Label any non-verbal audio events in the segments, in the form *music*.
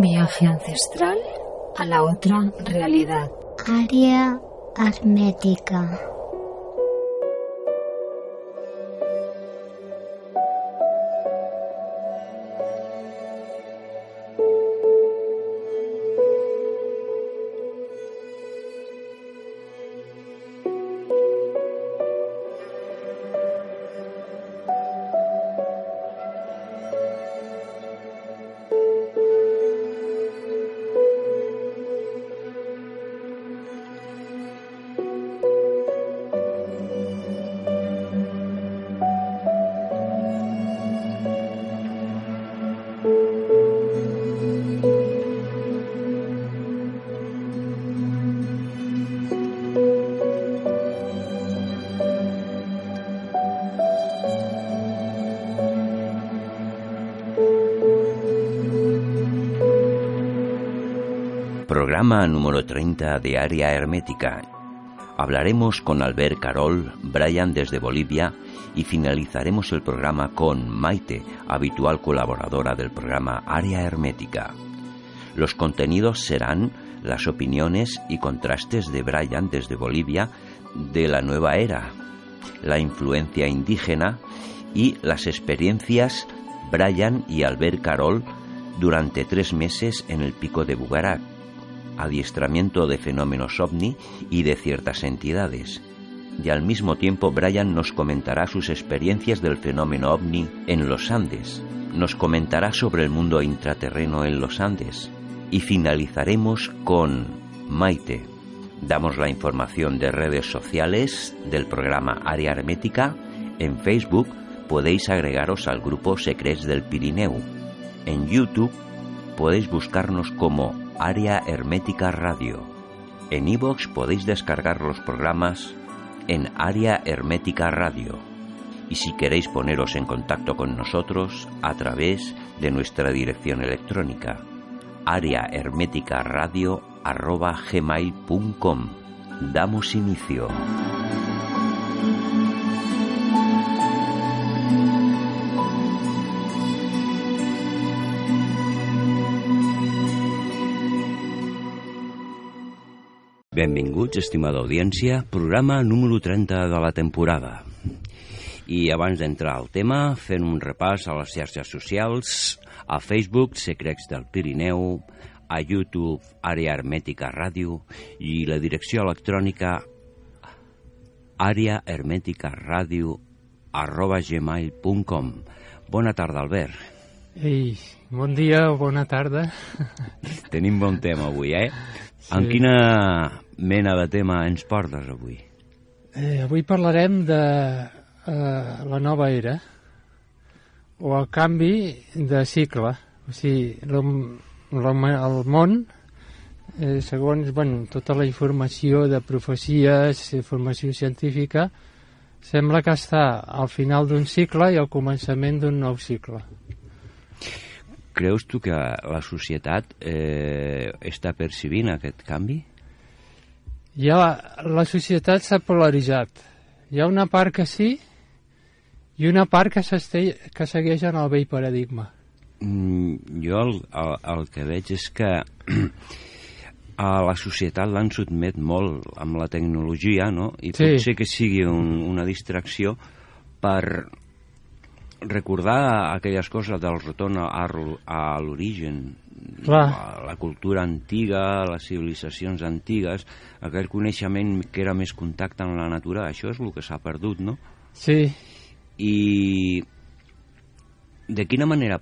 Viaje ancestral a la otra realidad. Área hermética. Número 30 de Área Hermética. Hablaremos con Albert Carol, Brian desde Bolivia y finalizaremos el programa con Maite, habitual colaboradora del programa Área Hermética. Los contenidos serán las opiniones y contrastes de Brian desde Bolivia de la nueva era, la influencia indígena y las experiencias Brian y Albert Carol durante tres meses en el pico de Bugarak adiestramiento de fenómenos ovni y de ciertas entidades. Y al mismo tiempo Brian nos comentará sus experiencias del fenómeno ovni en los Andes. Nos comentará sobre el mundo intraterreno en los Andes. Y finalizaremos con Maite. Damos la información de redes sociales del programa Área Hermética. En Facebook podéis agregaros al grupo Secrets del Pirineu. En YouTube podéis buscarnos como Área Hermética Radio. En iVoox podéis descargar los programas en Área Hermética Radio. Y si queréis poneros en contacto con nosotros a través de nuestra dirección electrónica areaherméticaradio.gmail.com Damos inicio. Benvinguts, estimada audiència, programa número 30 de la temporada. I abans d'entrar al tema, fent un repàs a les xarxes socials, a Facebook, Secrets del Pirineu, a YouTube, Àrea Hermètica Ràdio i la direcció electrònica àreahermeticaradio arroba gmail.com Bona tarda, Albert. Ei, bon dia o bona tarda. Tenim bon tema avui, eh? Sí. En quina mena de tema ens portes avui? Eh, avui parlarem de eh, la nova era o el canvi de cicle. O sigui, el, el món, eh, segons bueno, tota la informació de profecies, informació científica, sembla que està al final d'un cicle i al començament d'un nou cicle creus tu que la societat eh, està percibint aquest canvi? Ja la, la societat s'ha polaritzat. Hi ha una part que sí i una part que, que segueix en el vell paradigma. Mm, jo el, el, el que veig és que *clears throat* a la societat l'han sotmet molt amb la tecnologia, no? I sí. pot ser que sigui un, una distracció per recordar aquelles coses del retorn a, a l'origen, la, la cultura antiga, les civilitzacions antigues, aquell coneixement que era més contacte amb la natura, això és el que s'ha perdut, no? Sí. I de quina manera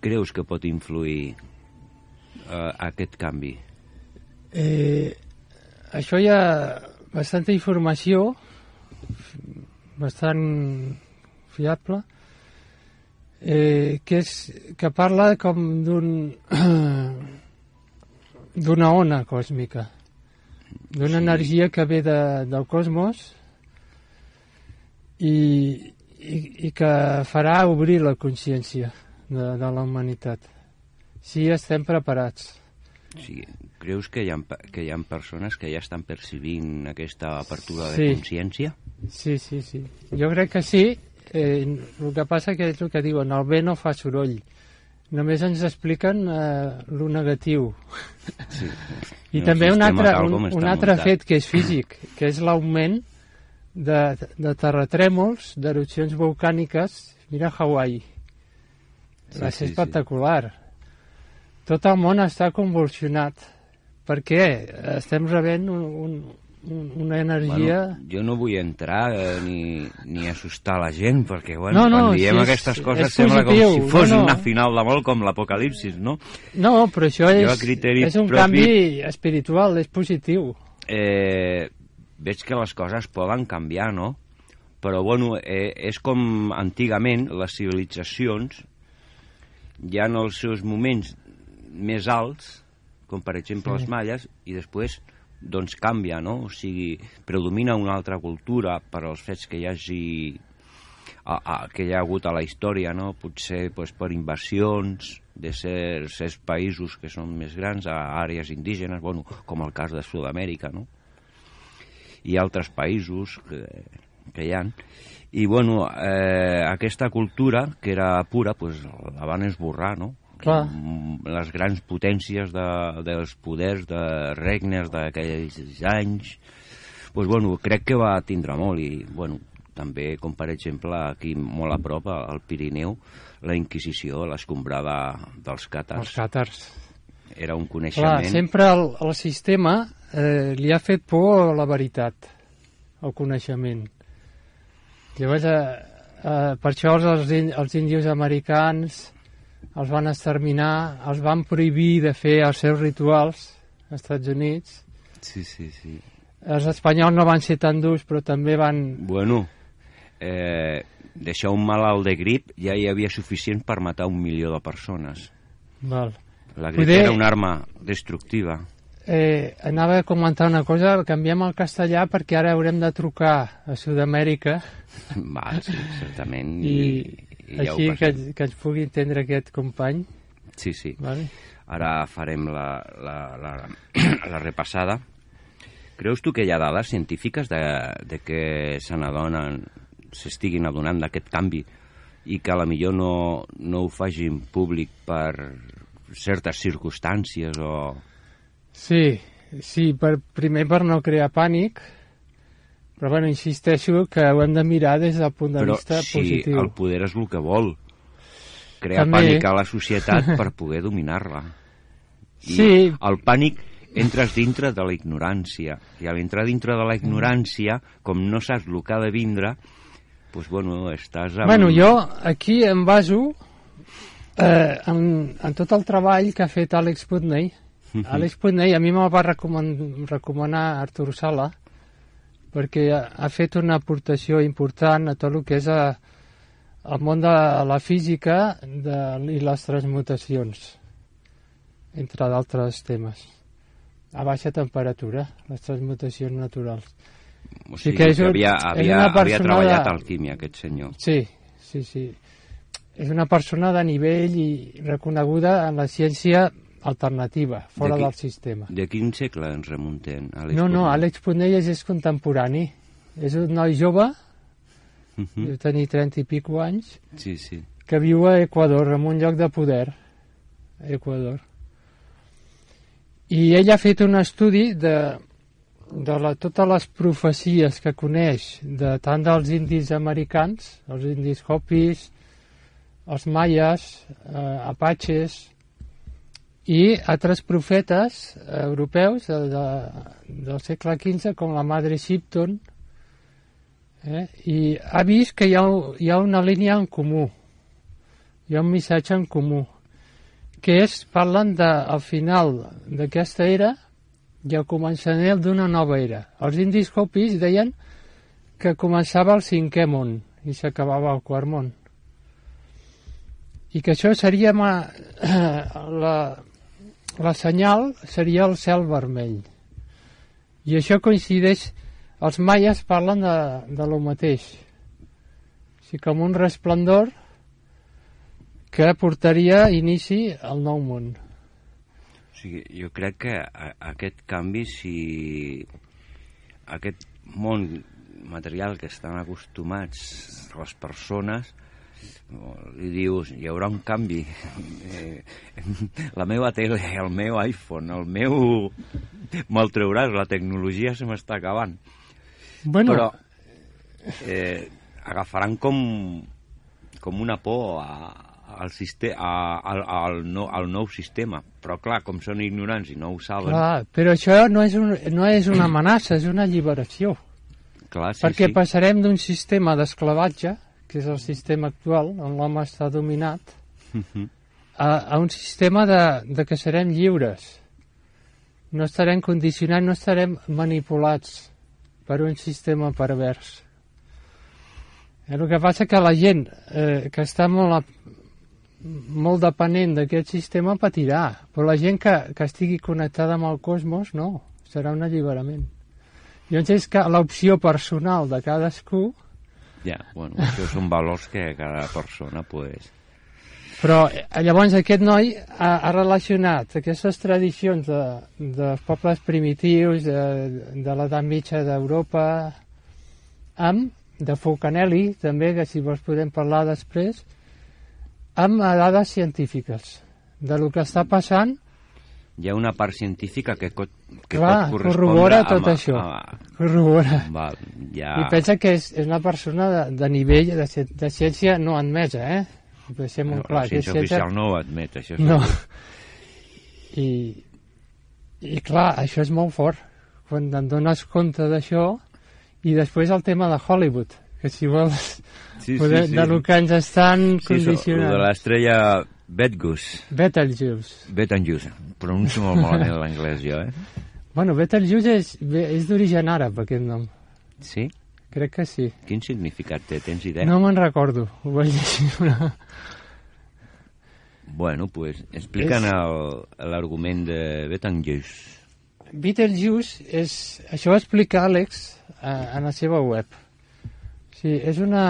creus que pot influir eh, aquest canvi? Eh, això hi ha bastanta informació, bastant fiable, eh, que, és, que parla com d'un *clears throat* d'una ona còsmica, d'una sí. energia que ve de, del cosmos i, i, i que farà obrir la consciència de, de la humanitat, si estem preparats. Sí, creus que hi, ha, que hi ha persones que ja estan percibint aquesta apertura sí. de consciència? Sí, sí, sí. Jo crec que sí, eh, el que passa que és el que diuen, el bé no fa soroll. només ens expliquen eh, lo negatiu. Sí. I El també un altre, un, un altre muntat. fet que és físic, que és l'augment de, de terratrèmols, d'erupcions volcàniques. Mira Hawaii. Sí, Va sí, ser sí. espectacular. Tot el món està convulsionat. Per què? Estem rebent un, un, una energia... Bueno, jo no vull entrar eh, ni, ni assustar la gent, perquè bueno, No, no, quan diem sí, aquestes coses sembla positiu. com si fos No, no. una final de molt com l'apocalipsis, no? No, però això Jo, és, criteri és un propi- canvi espiritual, és positiu. Eh, veig que les coses poden canviar, no? Però, bueno, eh, és com antigament les civilitzacions hi ha els seus moments més alts, com per exemple Sí. els malles, i després doncs canvia, no? O sigui, predomina una altra cultura per als fets que hi hagi a, a, que hi ha hagut a la història, no? Potser pues, per invasions de ser, certs països que són més grans a àrees indígenes, bueno, com el cas de Sud-amèrica, no? I altres països que, que hi han. I, bueno, eh, aquesta cultura, que era pura, pues, la van esborrar, no? Clar. Mm, Les grans potències de, dels poders de regnes d'aquells anys, pues, bueno, crec que va tindre molt i, bueno, també, com per exemple, aquí molt a prop, al Pirineu, la Inquisició, l'escombrada dels Els càtars. càtars. Era un Clar, coneixement... sempre el, el sistema eh, li ha fet por a la veritat, al coneixement. Llavors, eh, eh, per això els, els índios americans els van exterminar, els van prohibir de fer els seus rituals als Estats Units. Sí, sí, sí. Els espanyols no van ser tan durs, però també van... Bueno, eh, deixar un malalt de grip ja hi havia suficient per matar un milió de persones. Val. La grip Poder- era una arma destructiva. Eh, anava a comentar una cosa, canviem al castellà perquè ara haurem de trucar a Sud-amèrica Va, sí, certament. i, i ja així que, passem. que ens pugui entendre aquest company. Sí, sí. Vale? Ara farem la, la, la, *clears throat* la repassada. Creus tu que hi ha dades científiques de, de que se n'adonen, s'estiguin adonant d'aquest canvi i que a la millor no, no ho facin públic per certes circumstàncies o... Sí, sí, per, primer per no crear pànic, però bueno, insisteixo que ho hem de mirar des del punt de Però vista si positiu. el poder és el que vol, crear També. pànic a la societat *laughs* per poder dominar-la. I Sí. el pànic entres dintre de la ignorància. I a l'entrar dintre de la ignorància, com no saps el que ha de vindre, doncs, bueno, estàs amb... Bueno, jo aquí em baso eh, en, en tot el treball que ha fet Àlex Putney. Àlex Putney a mi me'l va recoman recomanar Artur Sala perquè ha, fet una aportació important a tot el que és a, el món de la física de, i les transmutacions, entre d'altres temes. A baixa temperatura, les transmutacions naturals. O sí sigui, que que, és un- havia, és havia, una havia treballat de- alquímia, aquest senyor. Sí, sí, sí. És una persona de nivell i reconeguda en la ciència alternativa, fora D'aquí- del sistema. De quin segle ens remuntem? Àlex No, no? Àlex Punelles és contemporani. És un noi jove, Mhm. deu tenir 30 i pico anys, Sí, sí. que viu a Equador, en un lloc de poder. A Equador. I ell ha fet un estudi de, de la, totes les profecies que coneix, de tant dels indis americans, els indis Hopis, els maies, eh, apatxes, i altres profetes eh, europeus de, de, del segle XV, com la Madre Shipton, eh? i ha vist que hi ha, hi ha una línia en comú, hi ha un missatge en comú, que és, parlen de, al final d'aquesta era i al començament d'una nova era. Els indis Hopis deien que començava el cinquè món i s'acabava el quart món. I que això seria ma, *clears throat* la, la senyal seria el cel vermell. I això coincideix, els maies parlen de, de lo mateix. O sigui, com un resplendor que portaria inici al nou món. O sigui, jo crec que a, aquest canvi, si aquest món material que estan acostumats les persones, li dius, hi haurà un canvi. *laughs* Eh, la meva tele, el meu iPhone, el meu... Me'l treuràs, la tecnologia se m'està acabant. Bueno, Però eh, agafaran com, com una por a, al, a, al, al, no, al nou sistema. Però, clar, com són ignorants i no ho saben... clar, però això no és, un, no és una amenaça, és una alliberació. clar sí, perquè sí. passarem d'un sistema d'esclavatge, que és el sistema actual, on l'home està dominat, Mhm. a, a un sistema de, de que serem lliures. No estarem condicionats, no estarem manipulats per un sistema pervers. El que passa que la gent eh, que està molt, a, molt dependent d'aquest sistema patirà, però la gent que, que estigui connectada amb el cosmos, no, serà un alliberament. Llavors és que l'opció personal de cadascú Ja, bueno, això són valors que cada persona, pues... Però eh, llavors aquest noi ha, ha relacionat aquestes tradicions de, de pobles primitius, de, de l'edat mitja d'Europa, amb, de Fulcanelli, també, que si vols podem parlar després, amb dades científiques de lo que està passant, Hi ha una part científica que, co- que Clar, pot correspondre corrobora amb- tot això. A, corrobora. val, ja... I pensa que és, és una persona de, de nivell de, de ciència no admesa, eh? Deixem molt clar. la que ciència oficial no ho admet, això. No. segur. I, I clar, això és molt fort. Quan te'n dones compte d'això, i després el tema de Hollywood, que si vols, Sí, poder, sí, sí. de lo que ens estan Sí, condicionant. lo de l'estrella Betelgeuse. Betelgeuse. Betelgeuse. Pronuncio molt malament l'anglès jo, eh? Bueno, Betelgeuse és, és d'origen àrab, aquest nom. Sí? Crec que sí. Quin significat té? Tens idea? No me'n recordo. Ho vaig llegir una... Bueno, pues explica'n el- l'argument de Betelgeuse. Betelgeuse és... Això ho explica Àlex a, a la seva web. Sí, és una...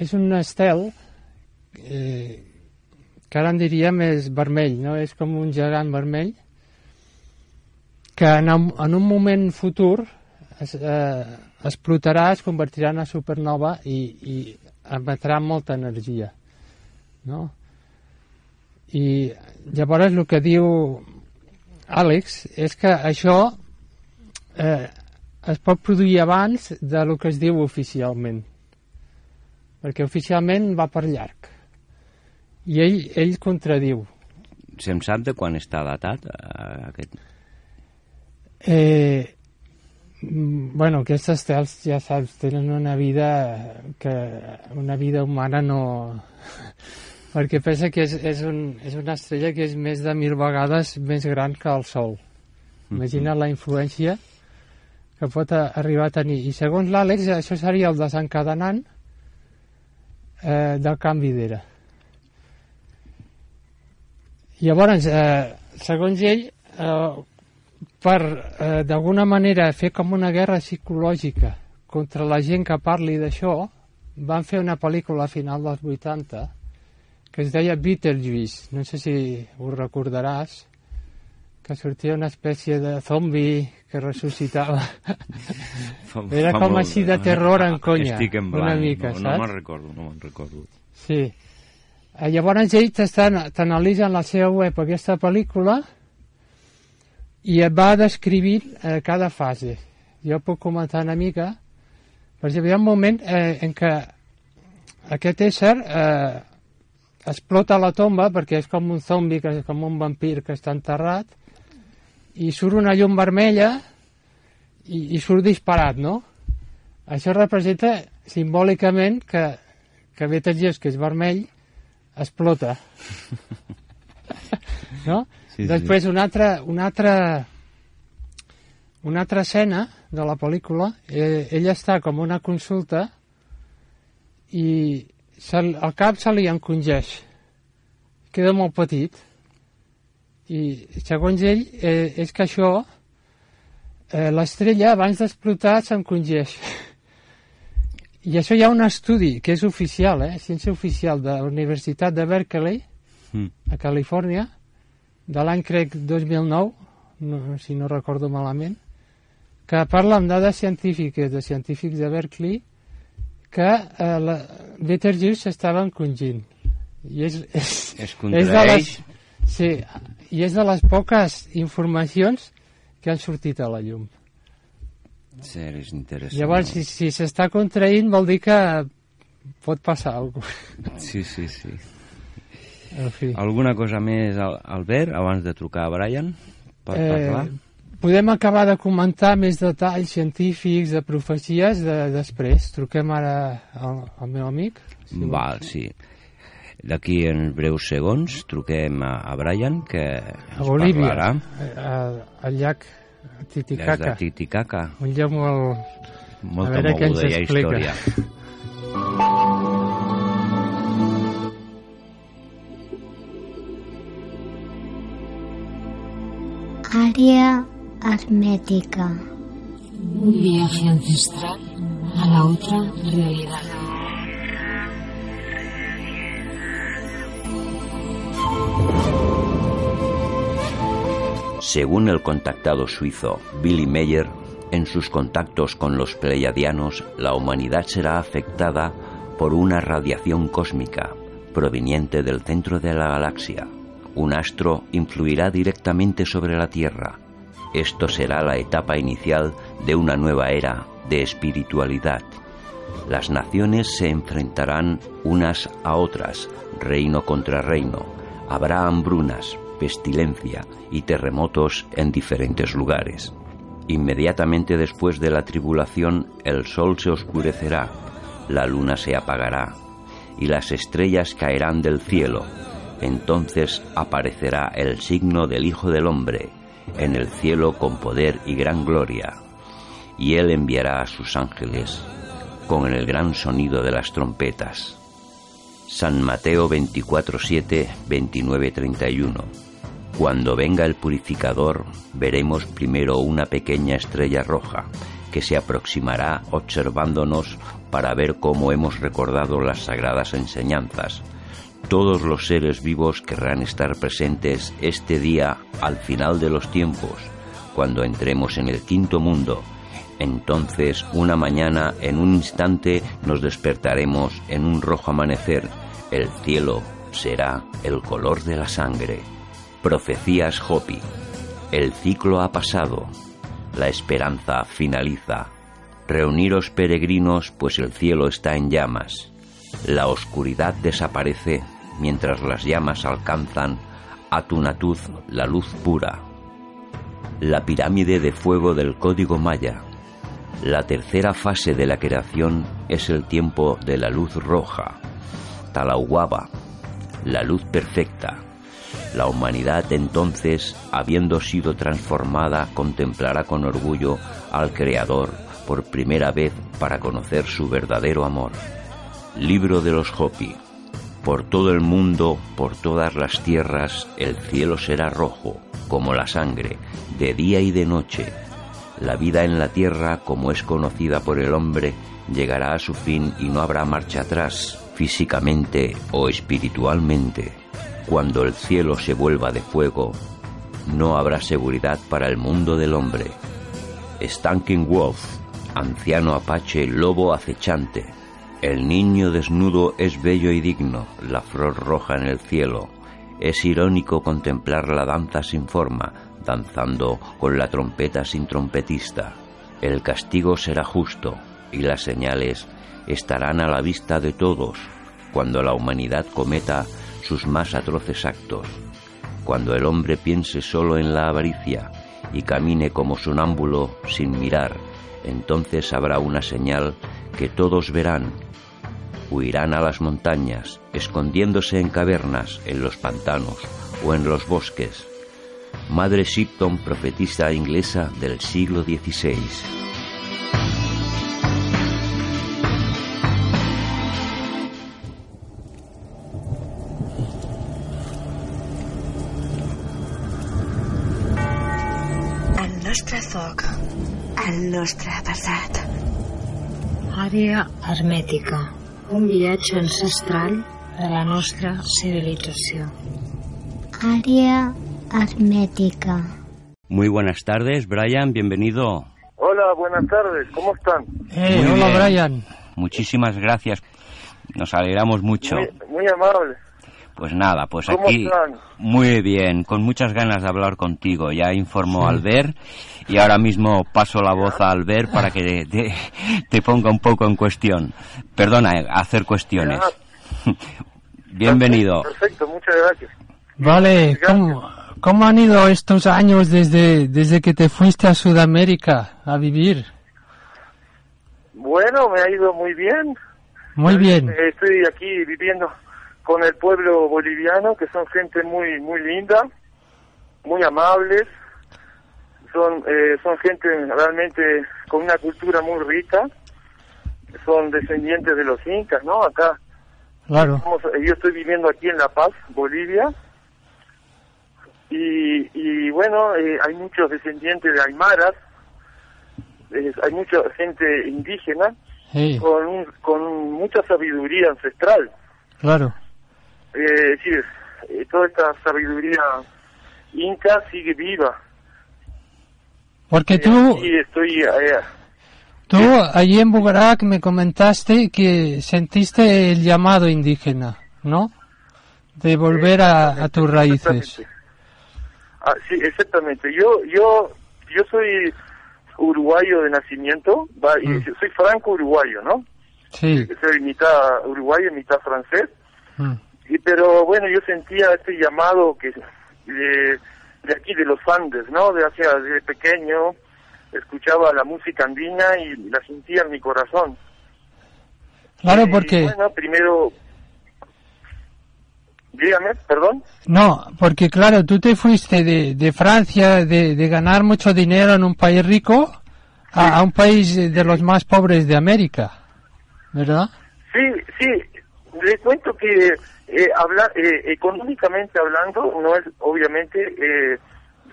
És un estel eh, que ara en diríem és vermell, no? És com un gegant vermell que en, un- en un moment futur es, eh, explotarà, es convertirà en una supernova i, i emetrà molta energia, no? I llavors el que diu Àlex és que això eh, es pot produir abans de lo que es diu oficialment perquè oficialment va per llarg i ell, ell contradiu. Se'm sap de quan està datat eh, aquest... eh, mm, bueno, aquests estels ja saps, tenen una vida que una vida humana no *laughs* perquè pensa que és, és, un, és una estrella que és més de mil vegades més gran que el Sol. Imagina la influència que pot arribar a tenir. I segons l'Àlex això seria el desencadenant eh, del canvi d'era llavors eh, segons ell eh, per eh, d'alguna manera fer com una guerra psicològica contra la gent que parli d'això van fer una pel·lícula a final dels 80 que es deia Beetlejuice no sé si ho recordaràs que sortia una espècie de zombi que ressuscitava Fa, Era com molt- així de terror en conya, Estic en una blanc, mica, no, no saps? me'n recordo, no me'n recordo. Sí. Eh, Llavors ell t'estan- t'analitza en la seva web aquesta pel·lícula i et va descrivint eh, cada fase. Jo puc comentar una mica. Per exemple, hi ha un moment eh, en què aquest ésser eh, explota la tomba perquè és com un zombi, que és com un vampir que està enterrat i surt una llum vermella i, i surt disparat, no? Això representa simbòlicament que, que Betelgeuse, que és vermell, explota. *laughs* no? Sí, sí. Després una altra, una altra una altra escena de la pel·lícula, eh, ella està com una consulta i se, el cap se li encongeix. Queda molt petit. I segons ell, eh, és que això, eh, l'estrella abans d'explotar s'encongeix. *laughs* I això hi ha un estudi que és oficial, eh, ciència oficial de la Universitat de Berkeley, Mm. a Califòrnia, de l'any crec 2009, no, si no recordo malament, que parla amb dades científiques de científics de Berkeley que eh, la Betelgeuse s'estava encongint. I és, *laughs* és, Es és de les, sí, i és de les poques informacions que han sortit a la llum. Sí, és interessant. Llavors, si si s'està contraint, vol dir que pot passar alguna cosa. Sí, sí, sí. En fi. Alguna cosa més, Al- Albert, abans de trucar a Brian? Per parlar? podem acabar de comentar més detalls científics de profecies de, després. Truquem ara al, al meu amic. si. Val, sí. D'aquí en breus segons truquem a, a Brian, que A ens Bolívia, parlarà a, al llac des de Titicaca. Titicaca. Un lloc molt... Molta veure què ens moguda i explica. història. Área hermética. Un viaje ancestral a la otra realidad. Según el contactado suizo Billy Meyer, en sus contactos con los pleiadianos, la humanidad será afectada por una radiación cósmica proveniente del centro de la galaxia. Un astro influirá directamente sobre la Tierra. Esto será la etapa inicial de una nueva era de espiritualidad. Las naciones se enfrentarán unas a otras, reino contra reino. Habrá hambrunas, pestilencia y terremotos en diferentes lugares. Inmediatamente después de la tribulación, el sol se oscurecerá, la luna se apagará y las estrellas caerán del cielo. Entonces aparecerá el signo del Hijo del Hombre en el cielo con poder y gran gloria. Y él enviará a sus ángeles con el gran sonido de las trompetas. San Mateo 24, 29, 31. Cuando venga el purificador, veremos primero una pequeña estrella roja que se aproximará observándonos para ver cómo hemos recordado las sagradas enseñanzas. Todos los seres vivos querrán estar presentes este día al final de los tiempos, cuando entremos en el quinto mundo. Entonces, una mañana, en un instante, nos despertaremos en un rojo amanecer. El cielo será el color de la sangre. Profecías Hopi. El ciclo ha pasado. La esperanza finaliza. Reuniros peregrinos, pues el cielo está en llamas. La oscuridad desaparece mientras las llamas alcanzan a Tunatuz la luz pura. La pirámide de fuego del código maya. La tercera fase de la creación es el tiempo de la luz roja. Talauguaba, la luz perfecta. La humanidad entonces, habiendo sido transformada, contemplará con orgullo al Creador por primera vez para conocer su verdadero amor. Libro de los Hopi. Por todo el mundo, por todas las tierras, el cielo será rojo, como la sangre, de día y de noche. La vida en la tierra, como es conocida por el hombre, llegará a su fin y no habrá marcha atrás, físicamente o espiritualmente. Cuando el cielo se vuelva de fuego, no habrá seguridad para el mundo del hombre. Stanking Wolf, anciano apache, lobo acechante. El niño desnudo es bello y digno, la flor roja en el cielo. Es irónico contemplar la danza sin forma, danzando con la trompeta sin trompetista. El castigo será justo y las señales estarán a la vista de todos cuando la humanidad cometa sus más atroces actos, cuando el hombre piense solo en la avaricia y camine como sonámbulo sin mirar, entonces habrá una señal que todos verán. Huirán a las montañas, escondiéndose en cavernas, en los pantanos o en los bosques. Madre Shipton, profetisa inglesa del siglo XVI. Foc, el nostre passat. Àrea hermètica. Un viatge ancestral de la nostra civilització. Área hermética. Muy buenas tardes, Brian, bienvenido. Hola, buenas tardes, ¿cómo están? Eh, hola, bien. Brian. muchísimas gracias. Nos alegramos mucho. Muy, muy amable. Pues nada, pues ¿Cómo aquí están? muy bien, con muchas ganas de hablar contigo. Ya informó a Albert y ahora mismo paso la voz a Albert para que te, te ponga un poco en cuestión. Perdona, eh, hacer cuestiones. *laughs* Bienvenido. Perfecto, muchas gracias. Vale, ¿cómo, cómo han ido estos años desde, desde que te fuiste a Sudamérica a vivir? Bueno, me ha ido muy bien. Muy bien. Estoy aquí viviendo con el pueblo boliviano, que son gente muy muy linda, muy amables, son eh, son gente realmente con una cultura muy rica, son descendientes de los incas, ¿no? Acá, Claro, estamos- yo estoy viviendo aquí en La Paz, Bolivia, y, y bueno, eh, hay muchos descendientes de aymaras, eh, hay mucha gente indígena sí, con, un- con mucha sabiduría ancestral. claro. Eh, decir, eh, toda esta sabiduría inca sigue viva. Porque Eh, tú, estoy, eh, tú allí en Bugarak me comentaste que sentiste el llamado indígena, ¿no? De volver a, a tus raíces. Ah, sí, exactamente. Yo, yo, yo soy uruguayo de nacimiento, y Mm. soy franco uruguayo, ¿no? Sí. Soy mitad uruguayo, mitad francés. mm, Y, pero bueno, yo sentía este llamado que de, de aquí de los Andes, ¿no? De hacia de pequeño escuchaba la música andina y la sentía en mi corazón. Claro, Y, porque... bueno, primero dígame, perdón. No, porque claro, tú te fuiste de, de Francia, de, de ganar mucho dinero en un país rico, a, a un país de los más pobres de América, ¿verdad? Sí, sí, le cuento que eh, habla, eh, económicamente hablando, no es obviamente eh,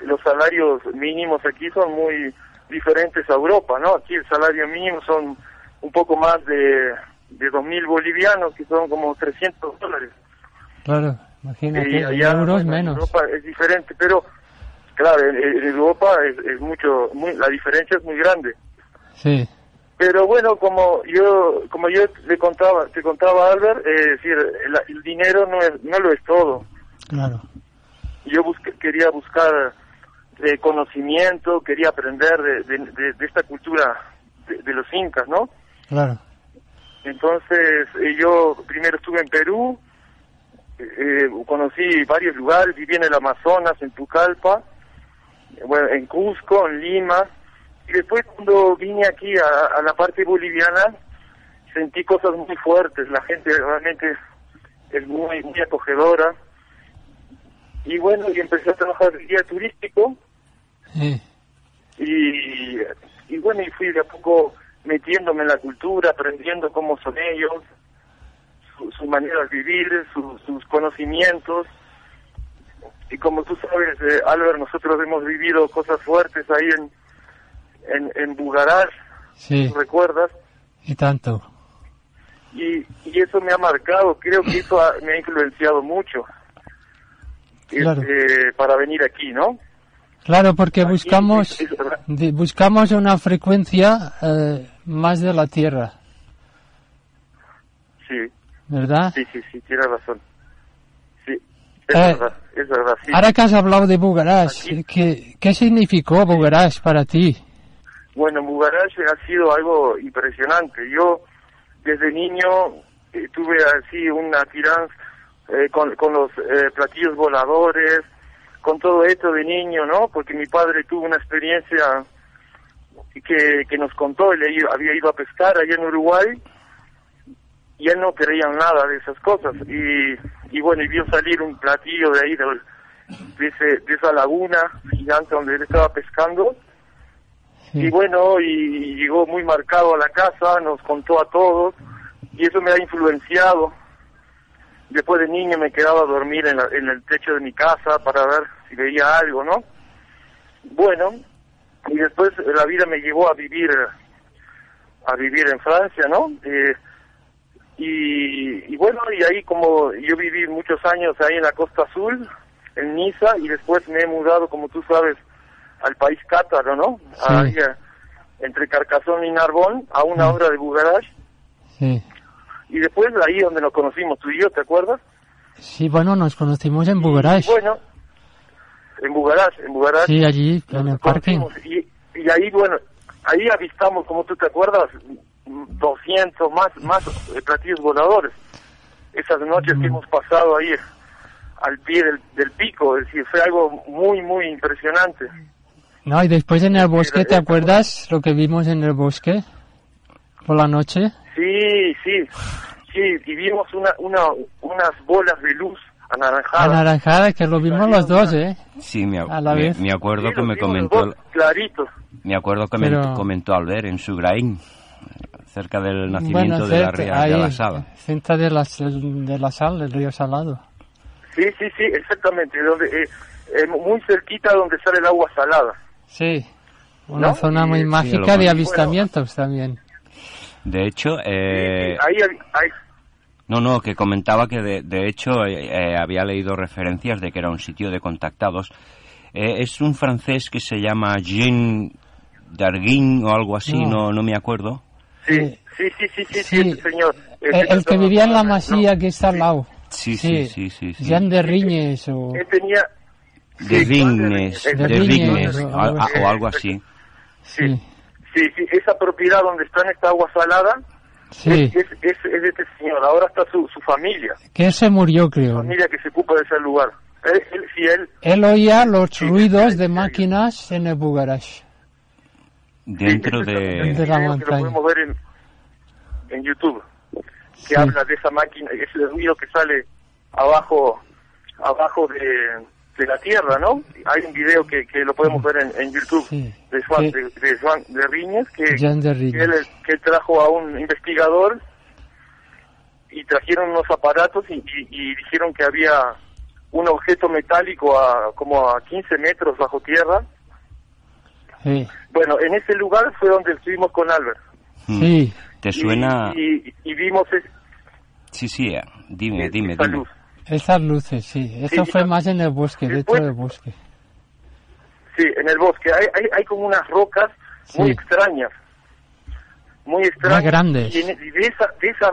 los salarios mínimos aquí son muy diferentes a Europa, ¿no? Aquí el salario mínimo son un poco más de, de 2.000 bolivianos, que son como 300 dólares. Claro, imagínate, y en allá euros en menos. Europa es diferente, pero claro, en, en Europa es, es mucho, muy, la diferencia es muy grande. Sí, Pero bueno, como yo como yo le contaba, te contaba Albert, eh, es decir, el, el dinero no es, no lo es todo. claro, Yo busqué- quería buscar eh, conocimiento, quería aprender de, de- de- de esta cultura de, de los incas, ¿no? claro. Entonces eh, yo primero estuve en Perú, eh, conocí varios lugares, viví en el Amazonas, en Pucallpa, eh, bueno, en Cusco, en Lima, y después cuando vine aquí a, a la parte boliviana sentí cosas muy fuertes, la gente realmente es muy, muy acogedora, y bueno, y empecé a trabajar de guía turístico, Sí, y, y bueno, y fui de a poco metiéndome en la cultura, aprendiendo cómo son ellos, su, su manera de vivir, su- sus conocimientos. Y como tú sabes, eh, Albert, nosotros hemos vivido cosas fuertes ahí en, en, en Bugarás, sí, ¿tú recuerdas? y tanto. Y, y eso me ha marcado, creo que eso ha- me ha influenciado mucho Claro. este, para venir aquí, ¿no? Claro, porque Aquí buscamos, es- es buscamos una frecuencia eh, más de la Tierra, Sí. ¿verdad? Sí, sí, sí, tienes razón. Sí, es Eh, verdad, es verdad, sí. Ahora que has hablado de Bugarás, ¿qué, ¿qué significó Bugarás para ti? Bueno, Bugarache ha sido algo impresionante. Yo, desde niño, eh, tuve así una tiranza eh, con, los eh, platillos voladores, con todo esto de niño, ¿no? Porque mi padre tuvo una experiencia que, que nos contó, él había ido a pescar allá en Uruguay y él no creía nada de esas cosas. Y, y bueno, y vio salir un platillo de ahí, del- de, ese- de esa laguna gigante donde él estaba pescando. Y bueno, y llegó muy marcado a la casa, nos contó a todos, y eso me ha influenciado. Después de niño me quedaba a dormir en, la- en el techo de mi casa para ver si veía algo, ¿no? Bueno, y después la vida me llevó a vivir a vivir en Francia, ¿no? Eh, y, y bueno, y ahí como yo viví muchos años ahí en la Costa Azul, en Niza, y después me he mudado, como tú sabes, al país cátaro, ¿no? Sí. Ahí, entre Carcassonne y Narbonne, a una Mm. hora de Bugarash. Sí. Y después ahí donde nos conocimos tú y yo, ¿te acuerdas? Sí, bueno, nos conocimos en Y Bugarash. bueno, en Bugarach, en Bugarach. Sí, allí, en el conocimos. Y, y ahí, bueno, ahí avistamos, como tú te acuerdas, 200 más, más eh, platillos voladores. Esas noches Mm. que hemos pasado ahí al pie del, del pico, es decir, fue algo muy, muy impresionante. No, y después en el bosque, ¿te acuerdas lo que vimos en el bosque por la noche? Sí, sí, sí, y vimos una, una, unas bolas de luz anaranjadas. Anaranjada, que lo vimos los dos, ¿eh? Sí, me, A la me- vez. me acuerdo Sí, que me comentó, claritos. me acuerdo que me comentó Albert en Sugraín, cerca del Bueno, nacimiento de la cerca, ría ahí, de la Sala. cerca de la, de la sal, del río Salado. Sí, sí, sí, exactamente, donde, eh, eh, muy cerquita donde sale el agua salada. Sí, una ¿No? zona muy mágica de avistamientos también. De hecho, eh, Sí, ahí, ahí, no, no, que comentaba que de, de hecho eh, eh, había leído referencias de que era un sitio de contactados. Eh, es un francés que se llama Jean Darguin o algo así, No. no, no me acuerdo. sí, Sí. sí, sí, sí, sí, Sí. sí, señor. El, el que vivía en la masía que está al lado. Sí, sí, sí, sí. sí. Jean de Riñes o... Él tenía, De Vignes, de Vignes, o algo así. Sí, sí, sí, esa propiedad donde está en esta agua salada sí. es, es, es, es de este señor. Ahora está su, su familia, Que se murió, su creo. familia que se ocupa de ese lugar. Él, él, sí, él, Él oía los Sí, ruidos sí, de sí. máquinas en el Bugarash. Dentro de... De la montaña. lo podemos ver en, en YouTube, que Sí. habla de esa máquina, ese ruido que sale abajo, abajo de, de la tierra, ¿no? Hay un video que, que lo podemos ver en, en YouTube Sí. de Juan, de, de Juan de Riñez, que, de que él, que trajo a un investigador y trajeron unos aparatos y, y- y dijeron que había un objeto metálico a como a 15 metros bajo tierra. Sí, Bueno, en ese lugar fue donde estuvimos con Albert. Mm. sí. ¿Te suena? Y, y vimos es- Sí, sí, eh, dime, dime, dime. luz. Esas luces, sí. Eso Sí, fue más en el bosque, dentro del bosque. Sí, en el bosque. Hay, hay, hay como unas rocas muy extrañas. Muy extrañas. Muy grandes. Y, en- y de esa, de esa,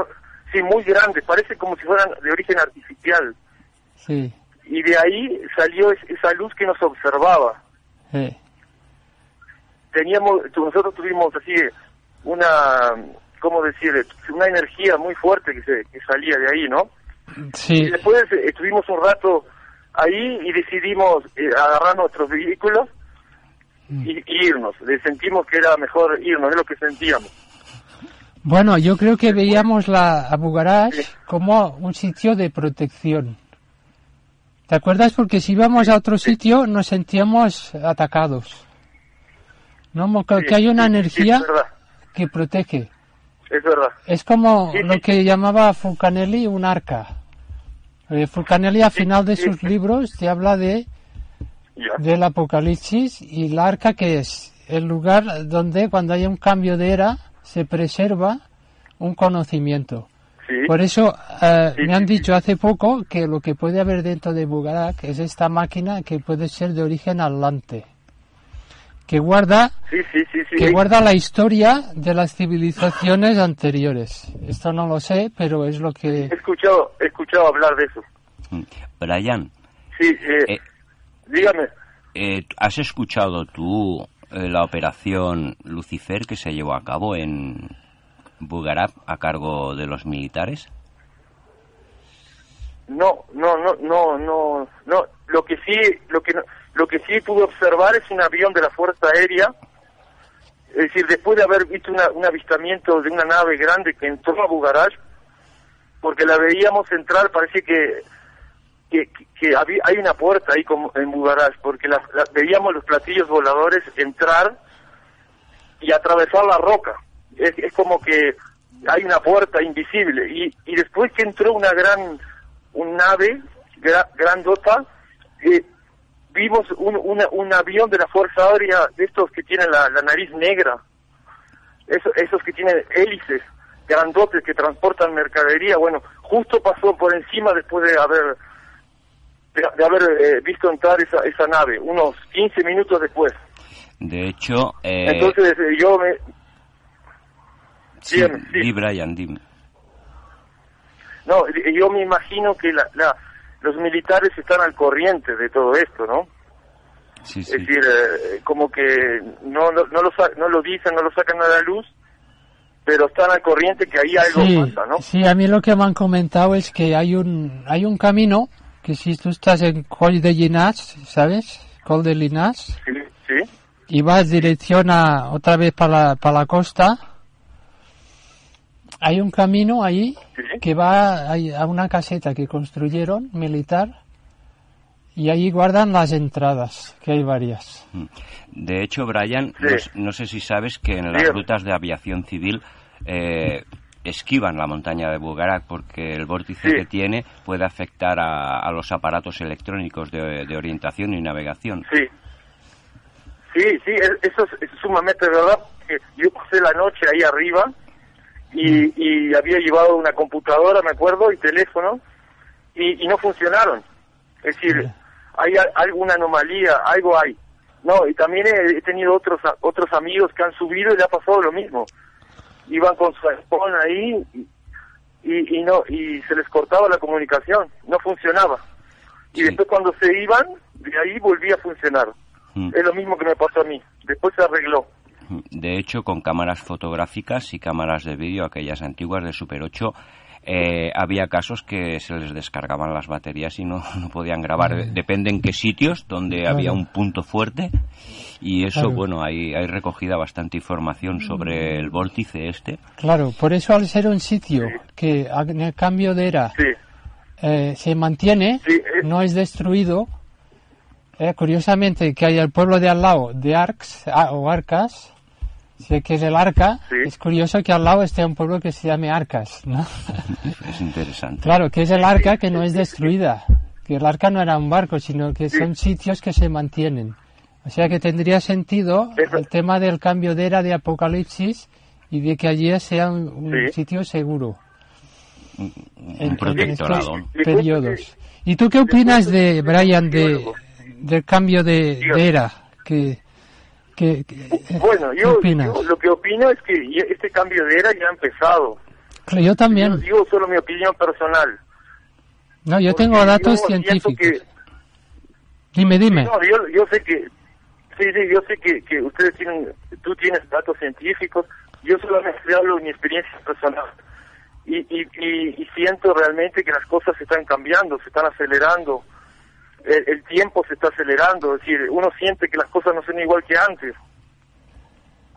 sí, muy grandes. Parece como si fueran de origen artificial. Sí, Y de ahí salió es- esa luz que nos observaba. sí. Teníamos, nosotros tuvimos así una, ¿cómo decir? Una energía muy fuerte que, se, que salía de ahí, ¿no? Sí, Y después eh, estuvimos un rato ahí y decidimos eh, agarrar nuestros vehículos Mm. y, y irnos. Le sentimos que era mejor irnos, es lo que sentíamos. Bueno, yo creo que veíamos la a Bugarash Sí. como un sitio de protección. ¿Te acuerdas? Porque si íbamos a otro sitio nos sentíamos atacados. ¿No? Como que, Sí, hay una sí, energía que protege. Es verdad. Es como Sí, lo sí. que llamaba Fulcanelli un arca. Eh, Fulcanelli al final de sus libros te habla de del apocalipsis y el arca que es el lugar donde cuando hay un cambio de era se preserva un conocimiento. Por eso eh, me han dicho hace poco que lo que puede haber dentro de Bugarak es esta máquina que puede ser de origen atlante, que guarda sí, sí, sí. sí. que guarda la historia de las civilizaciones anteriores. Esto no lo sé, pero es lo que He escuchado, he escuchado hablar de eso. Mm. Brian, Sí, eh, Eh. dígame. eh, ¿has escuchado tú eh, la operación Lucifer que se llevó a cabo en Bugarap a cargo de los militares? No, no, no, no, no, no. Lo que sí, lo que no- lo que sí pude observar es un avión de la Fuerza Aérea. Es decir, después de haber visto una- un avistamiento de una nave grande que entró a Bugarach, porque la veíamos entrar, parece que que, que había, hay una puerta ahí como en Bugarach, porque la- la- veíamos los platillos voladores entrar y atravesar la roca. Es, es como que hay una puerta invisible. Y, y después que entró una gran un nave gra- grandota, eh, vimos un, una- un avión de la Fuerza Aérea, de estos que tienen la, la nariz negra, esos, esos que tienen hélices grandotes que transportan mercadería. Bueno, justo pasó por encima después de haber de, de haber eh, visto entrar esa, esa nave, unos 15 minutos después. De hecho, eh, Entonces eh, yo me... sí, dígame, sí. di Brian, dime. No, yo me imagino que la, la, los militares están al corriente de todo esto, ¿no? Sí, Es sí. decir, eh, como que no, no, no, lo, no lo dicen, no lo sacan a la luz, pero están al corriente que ahí algo Sí, pasa, ¿no? sí, a mí lo que me han comentado es que hay un, hay un camino que si tú estás en Col de Llinars, ¿sabes? Col de Llinars, Sí, sí, y vas dirección a, otra vez para la, para la costa, hay un camino ahí sí. que va a una caseta que construyeron militar y ahí guardan las entradas, que hay varias. De hecho, Brian, Sí. no, sé si sabes que en las rutas de aviación civil eh, esquivan la montaña de Bugarak porque el vórtice Sí. que tiene puede afectar a, a los aparatos electrónicos de, de orientación y navegación. Sí, sí, sí, es- eso es, es sumamente verdad. Yo pasé la noche ahí arriba y, y había llevado una computadora, me acuerdo, y teléfono, y, y no funcionaron. Es decir, hay a- alguna anomalía, algo hay. No, y también he, he tenido otros otros amigos que han subido y le ha pasado lo mismo. Iban con su iPhone ahí y, y, y no y se les cortaba la comunicación, no funcionaba. Y Sí. después cuando se iban, de ahí volvía a funcionar. Mm. Es lo mismo que me pasó a mí. Después se arregló. De hecho, con cámaras fotográficas y cámaras de vídeo, aquellas antiguas de Super 8, eh, había casos que se les descargaban las baterías y no, *laughs* no podían grabar. Depende en qué sitios, donde Claro. había un punto fuerte. Y eso, Claro. bueno, hay, hay recogida bastante información sobre el vórtice este. Claro, por eso al ser un sitio que en el cambio de era Sí, eh, se mantiene, Sí, eh. no es destruido. Eh, curiosamente, que hay el pueblo de al lado de Arcs ah, o Arcas, sé que es el Arca, Sí. es curioso que al lado esté un pueblo que se llame Arcas, ¿no? Es interesante. claro, que es el Arca que no es destruida, que el Arca no era un barco, sino que son sitios que se mantienen. O sea que tendría sentido Eso- el tema del cambio de era de Apocalipsis y de que allí sea un, un Sí. sitio seguro. Un en- en protectorado. estos ¿no? periodos. ¿Y tú qué opinas de, Brian, de, del cambio de, de era? ¿Qué, qué- qué- bueno, yo, lo que opino es que este cambio de era ya ha empezado. Claro, Yo también. Yo digo solo mi opinión personal. No, yo Porque tengo datos yo científicos. que- Dime, dime. No, yo, yo sé que, sí, sí, yo sé que, que ustedes tienen, tú tienes datos científicos, yo solamente hablo de mi experiencia personal. Y, y, y, y siento realmente que las cosas se están cambiando, se están acelerando, el, el tiempo se está acelerando, es decir, uno siente que las cosas no son igual que antes.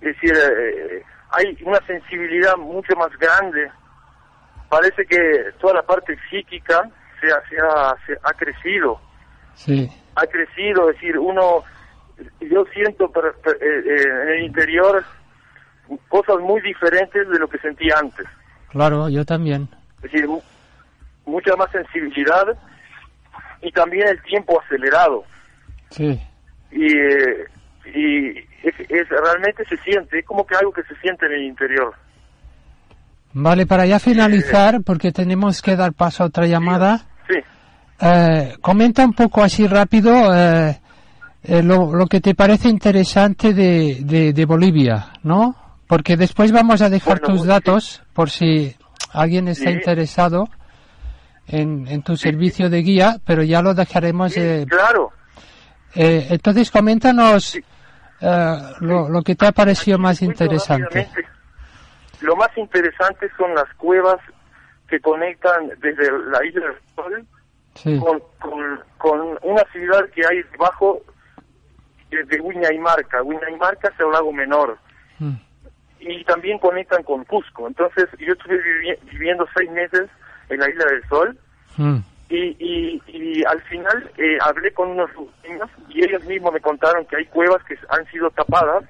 Es decir, eh, hay una sensibilidad mucho más grande. Parece que toda la parte psíquica se ha, se ha, se ha crecido Sí, ha crecido, es decir, uno, yo siento per- per- eh, eh, en el interior cosas muy diferentes de lo que sentía antes. claro, yo también. Es decir, mu- mucha más sensibilidad y también el tiempo acelerado. Sí, Y, eh, y es, es- realmente se siente, es como que algo que se siente en el interior. Vale, para ya finalizar, porque tenemos que dar paso a otra llamada, Sí, eh, comenta un poco así rápido eh, eh, lo, lo que te parece interesante de, de, de Bolivia, ¿no? Porque después vamos a dejar Bueno, tus sí. datos por si alguien está Sí. interesado en, en tu servicio de guía, pero ya lo dejaremos. eh, claro. eh, entonces, coméntanos Sí. eh, lo, lo que te ha parecido más interesante. Lo más interesante son las cuevas que conectan desde la isla del Sol Sí, con, con, con una ciudad que hay debajo de, de Huñaymarca. Huñaymarca es el lago menor Mm, y también conectan con Cusco. Entonces yo estuve vivi- viviendo seis meses en la Isla del Sol mm, y, y, y al final eh, hablé con unos niños y ellos mismos me contaron que hay cuevas que han sido tapadas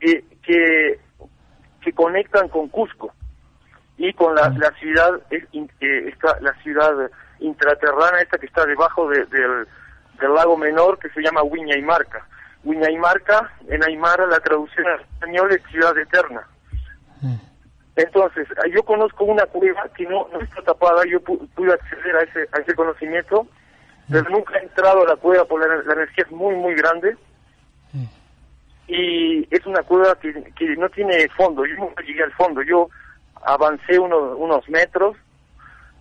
eh, que, que conectan con Cusco y con la, la ciudad eh, eh, esta, la ciudad intraterrana esta que está debajo de- del, del lago menor que se llama Huñaymarca. Huñaymarca en Aymara la traducción al español es ciudad eterna. mm. Entonces, ah, yo conozco una cueva que no, no está tapada, yo pu- pude acceder a ese, a ese conocimiento, pero nunca he entrado a la cueva porque la, la energía es muy, muy grande. Y es una cueva que, que no tiene fondo, yo nunca llegué al fondo, yo avancé uno- unos metros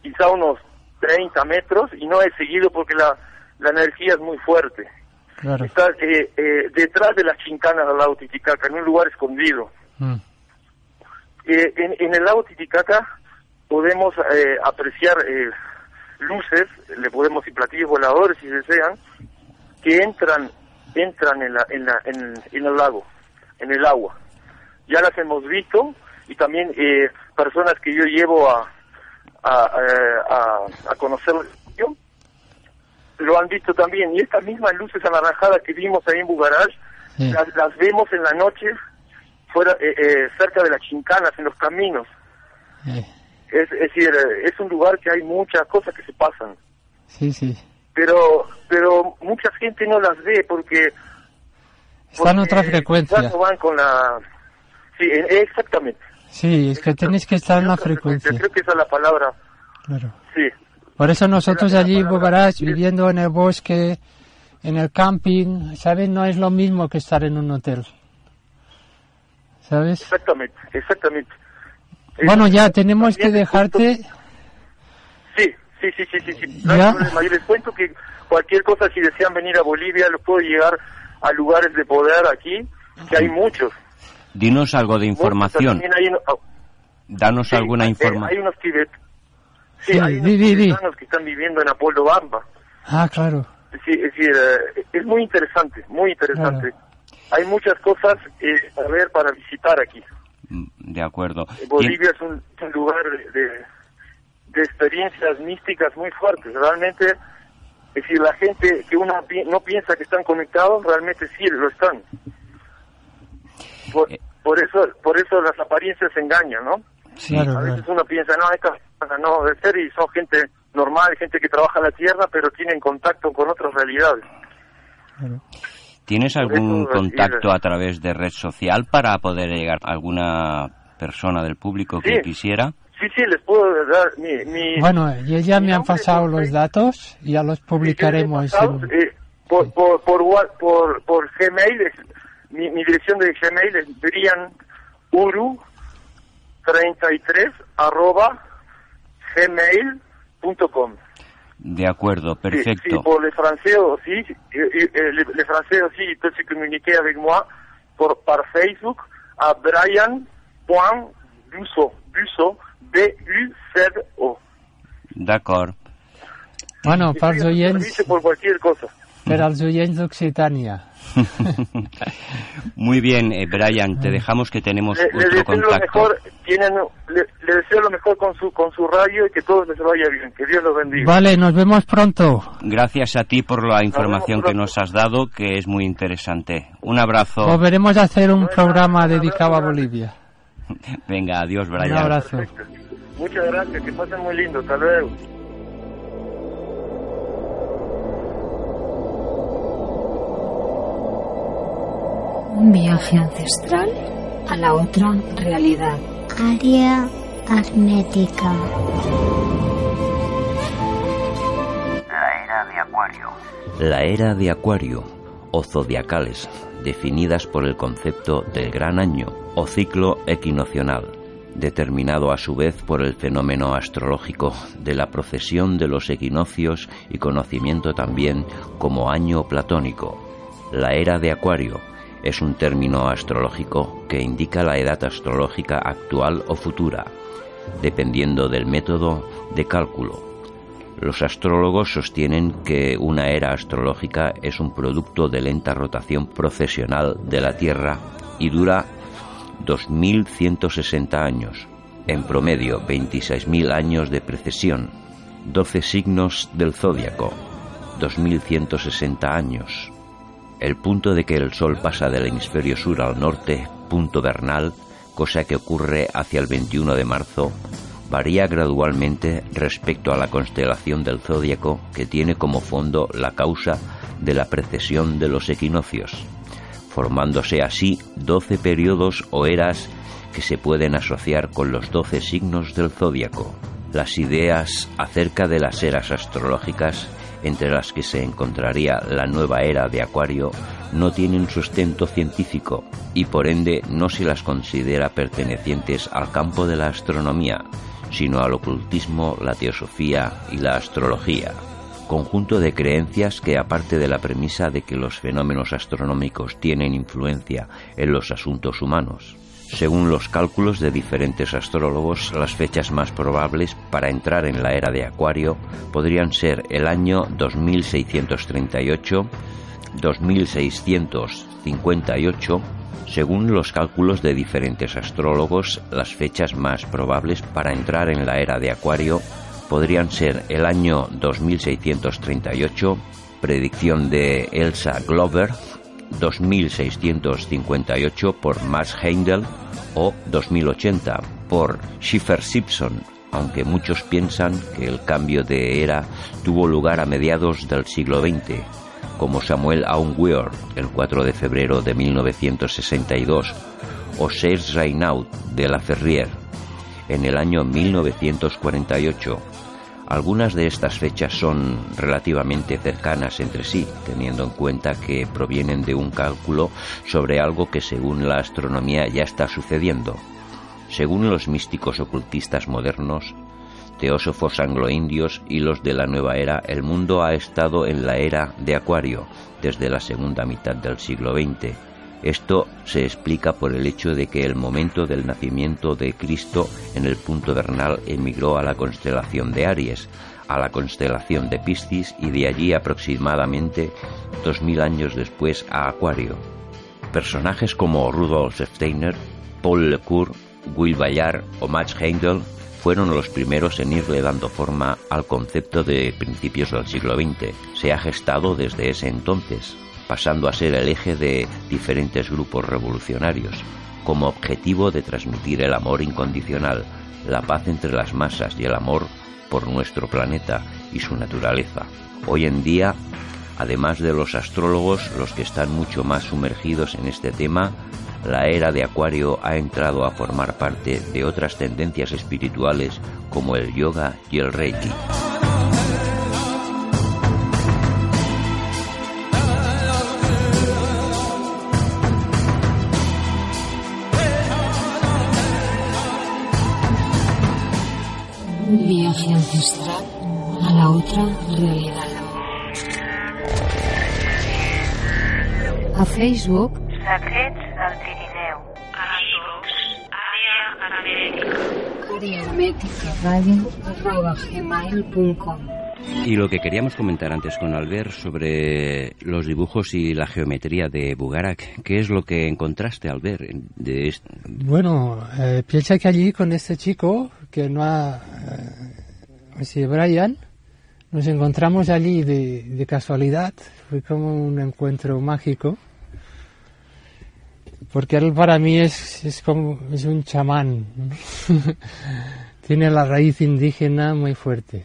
quizá unos 30 metros y no he seguido porque la, la energía es muy fuerte. Claro. Está eh, eh, detrás de las chincanas del lago Titicaca, en un lugar escondido. Mm. Eh, en, en el lago Titicaca podemos eh, apreciar eh, luces, le podemos ir platillos voladores si desean, que entran entran en, la, en, la, en, en el lago, en el agua. Ya las hemos visto y también eh, personas que yo llevo a, a, eh, a, a conocer lo han visto también. Y estas mismas luces anaranjadas que vimos ahí en Bugarach, Sí. las, las vemos en la noche fuera eh, eh, cerca de las chincanas, en los caminos. Eh, Es, es decir, eh, es un lugar que hay muchas cosas que se pasan, sí, sí. pero pero mucha gente no las ve porque Está en otra frecuencia. no van con la sí en- exactamente Sí, es que tenéis que estar en la frecuencia. creo que esa es la palabra Claro. sí Por eso nosotros allí Sí. viviendo en el bosque, en el camping, ¿sabes? No es lo mismo que estar en un hotel. ¿Sabes? exactamente exactamente Bueno, ya tenemos que dejarte. sí sí sí sí sí, sí. No hay problema. yo les cuento que cualquier cosa si desean venir a Bolivia los puedo llegar a lugares de poder aquí que hay muchos Dinos algo de información. Oh, Danos Sí, alguna información. Hay unos tibet, sí, Sí, hay unos di, di, di. tibetanos que están viviendo en Apolo Bamba. Ah, claro. Sí, es decir, eh, es muy interesante, muy interesante. Claro. Hay muchas cosas eh, a ver para visitar aquí. Mm, De acuerdo. Bolivia es un, lugar de, de, de experiencias místicas muy fuertes. Realmente, es decir, la gente que uno pi- no piensa que están conectados, realmente sí lo están. Por, Eh. por eso por eso las apariencias engañan, ¿no? Sí. Claro, A veces claro. uno piensa, no, esta persona no debe ser y son gente normal, gente que trabaja la tierra, pero tienen contacto con otras realidades. claro. ¿Tienes algún contacto a través de red social para poder llegar a alguna persona del público que Sí. quisiera? Sí, sí, les puedo dar mi... mi Bueno, y ya mi me han pasado los datos y ya los publicaremos. En- eh, por, por, por, por, por Gmail, es- mi, mi dirección de Gmail es brianuru33 arroba gmail.com. De acuerdo, Sí, perfecto. sí, pour les Français aussi, les, Français aussi, ils peuvent se communiquer avec moi por, par Facebook à brian.busso, busso, B-U-Z-O. D'acord. Bueno, para servicio por cualquier cosa. Per als oients d'Occitània. *laughs* Muy bien, eh, Brian, te dejamos que tenemos Le, le otro deseo lo contacto. mejor, tienen, le, le deseo lo mejor con su, con su radio y que todo les vaya bien, que Dios los bendiga. Vale, nos vemos pronto. Gracias a ti por la información que nos has dado, que es muy interesante. Un abrazo. Volveremos a hacer un Bueno, programa un dedicado a Bolivia. *laughs* Venga, adiós, Un Brian. abrazo. Perfecto. Muchas gracias, que pasen muy lindo, hasta luego. Un viaje ancestral a la otra realidad. Área hermética. La era de Acuario, o zodiacales, definidas por el concepto del gran año, o ciclo equinocional, determinado a su vez por el fenómeno astrológico de la procesión de los equinoccios y conocimiento también como año platónico. La era de Acuario es un término astrológico que indica la edad astrológica actual o futura, dependiendo del método de cálculo. Los astrólogos sostienen que una era astrológica es un producto de lenta rotación procesional de la Tierra y dura 2.160 años, en promedio 26.000 años de precesión, 12 signos del zodiaco, 2.160 años. El punto de que el Sol pasa del hemisferio sur al norte, punto vernal, cosa que ocurre hacia el 21 de marzo, varía gradualmente respecto a la constelación del zodiaco que tiene como fondo la causa de la precesión de los equinoccios, formándose así 12 periodos o eras que se pueden asociar con los 12 signos del zodiaco. Las ideas acerca de las eras astrológicas, entre las que se encontraría la nueva era de Acuario, no tienen sustento científico y por ende no se las considera pertenecientes al campo de la astronomía, sino al ocultismo, la teosofía y la astrología, conjunto de creencias que, aparte de la premisa de que los fenómenos astronómicos tienen influencia en los asuntos humanos, según los cálculos de diferentes astrólogos, las fechas más probables para entrar en la era de Acuario podrían ser el año 2638, 2658, según los cálculos de diferentes astrólogos, las fechas más probables para entrar en la era de Acuario podrían ser el año 2638, predicción de Elsa Glover, 2658 por Max Heindel o 2080 por Schiffer Simpson, aunque muchos piensan que el cambio de era tuvo lugar a mediados del siglo XX, como Samuel Aun Weir el 4 de febrero de 1962 o Serge Raynaud de la Ferrier en el año 1948 algunas de estas fechas son relativamente cercanas entre sí, teniendo en cuenta que provienen de un cálculo sobre algo que según la astronomía ya está sucediendo. Según los místicos ocultistas modernos, teósofos angloindios y los de la nueva era, el mundo ha estado en la era de Acuario desde la segunda mitad del siglo XX esto se explica por el hecho de que el momento del nacimiento de Cristo en el punto vernal emigró a la constelación de Aries, a la constelación de Piscis y de allí aproximadamente dos mil años después a Acuario. Personajes como Rudolf Steiner, Paul Lecour, Will Bayard o Max Heindel fueron los primeros en irle dando forma al concepto de principios del siglo XX. Se ha gestado desde ese entonces, pasando a ser el eje de diferentes grupos revolucionarios, como objetivo de transmitir el amor incondicional, la paz entre las masas y el amor por nuestro planeta y su naturaleza. Hoy en día, además de los astrólogos, los que están mucho más sumergidos en este tema, la era de Acuario ha entrado a formar parte de otras tendencias espirituales como el yoga y el reiki. Viaje ancestral a la otra realidad. A Facebook, Secrets del Pirineu. A iVox, Àrea Hermètica. área hermética radio arroba gmail.com. Y lo que queríamos comentar antes con Albert sobre los dibujos y la geometría de Bugarak, ¿qué es lo que encontraste, Albert? De est- Bueno, eh, piensa que allí con este chico, que no ha... Eh, sí, Brian, nos encontramos allí de, de casualidad, fue como un encuentro mágico, porque él para mí es, es como es un chamán, ¿no? *laughs* tiene la raíz indígena muy fuerte.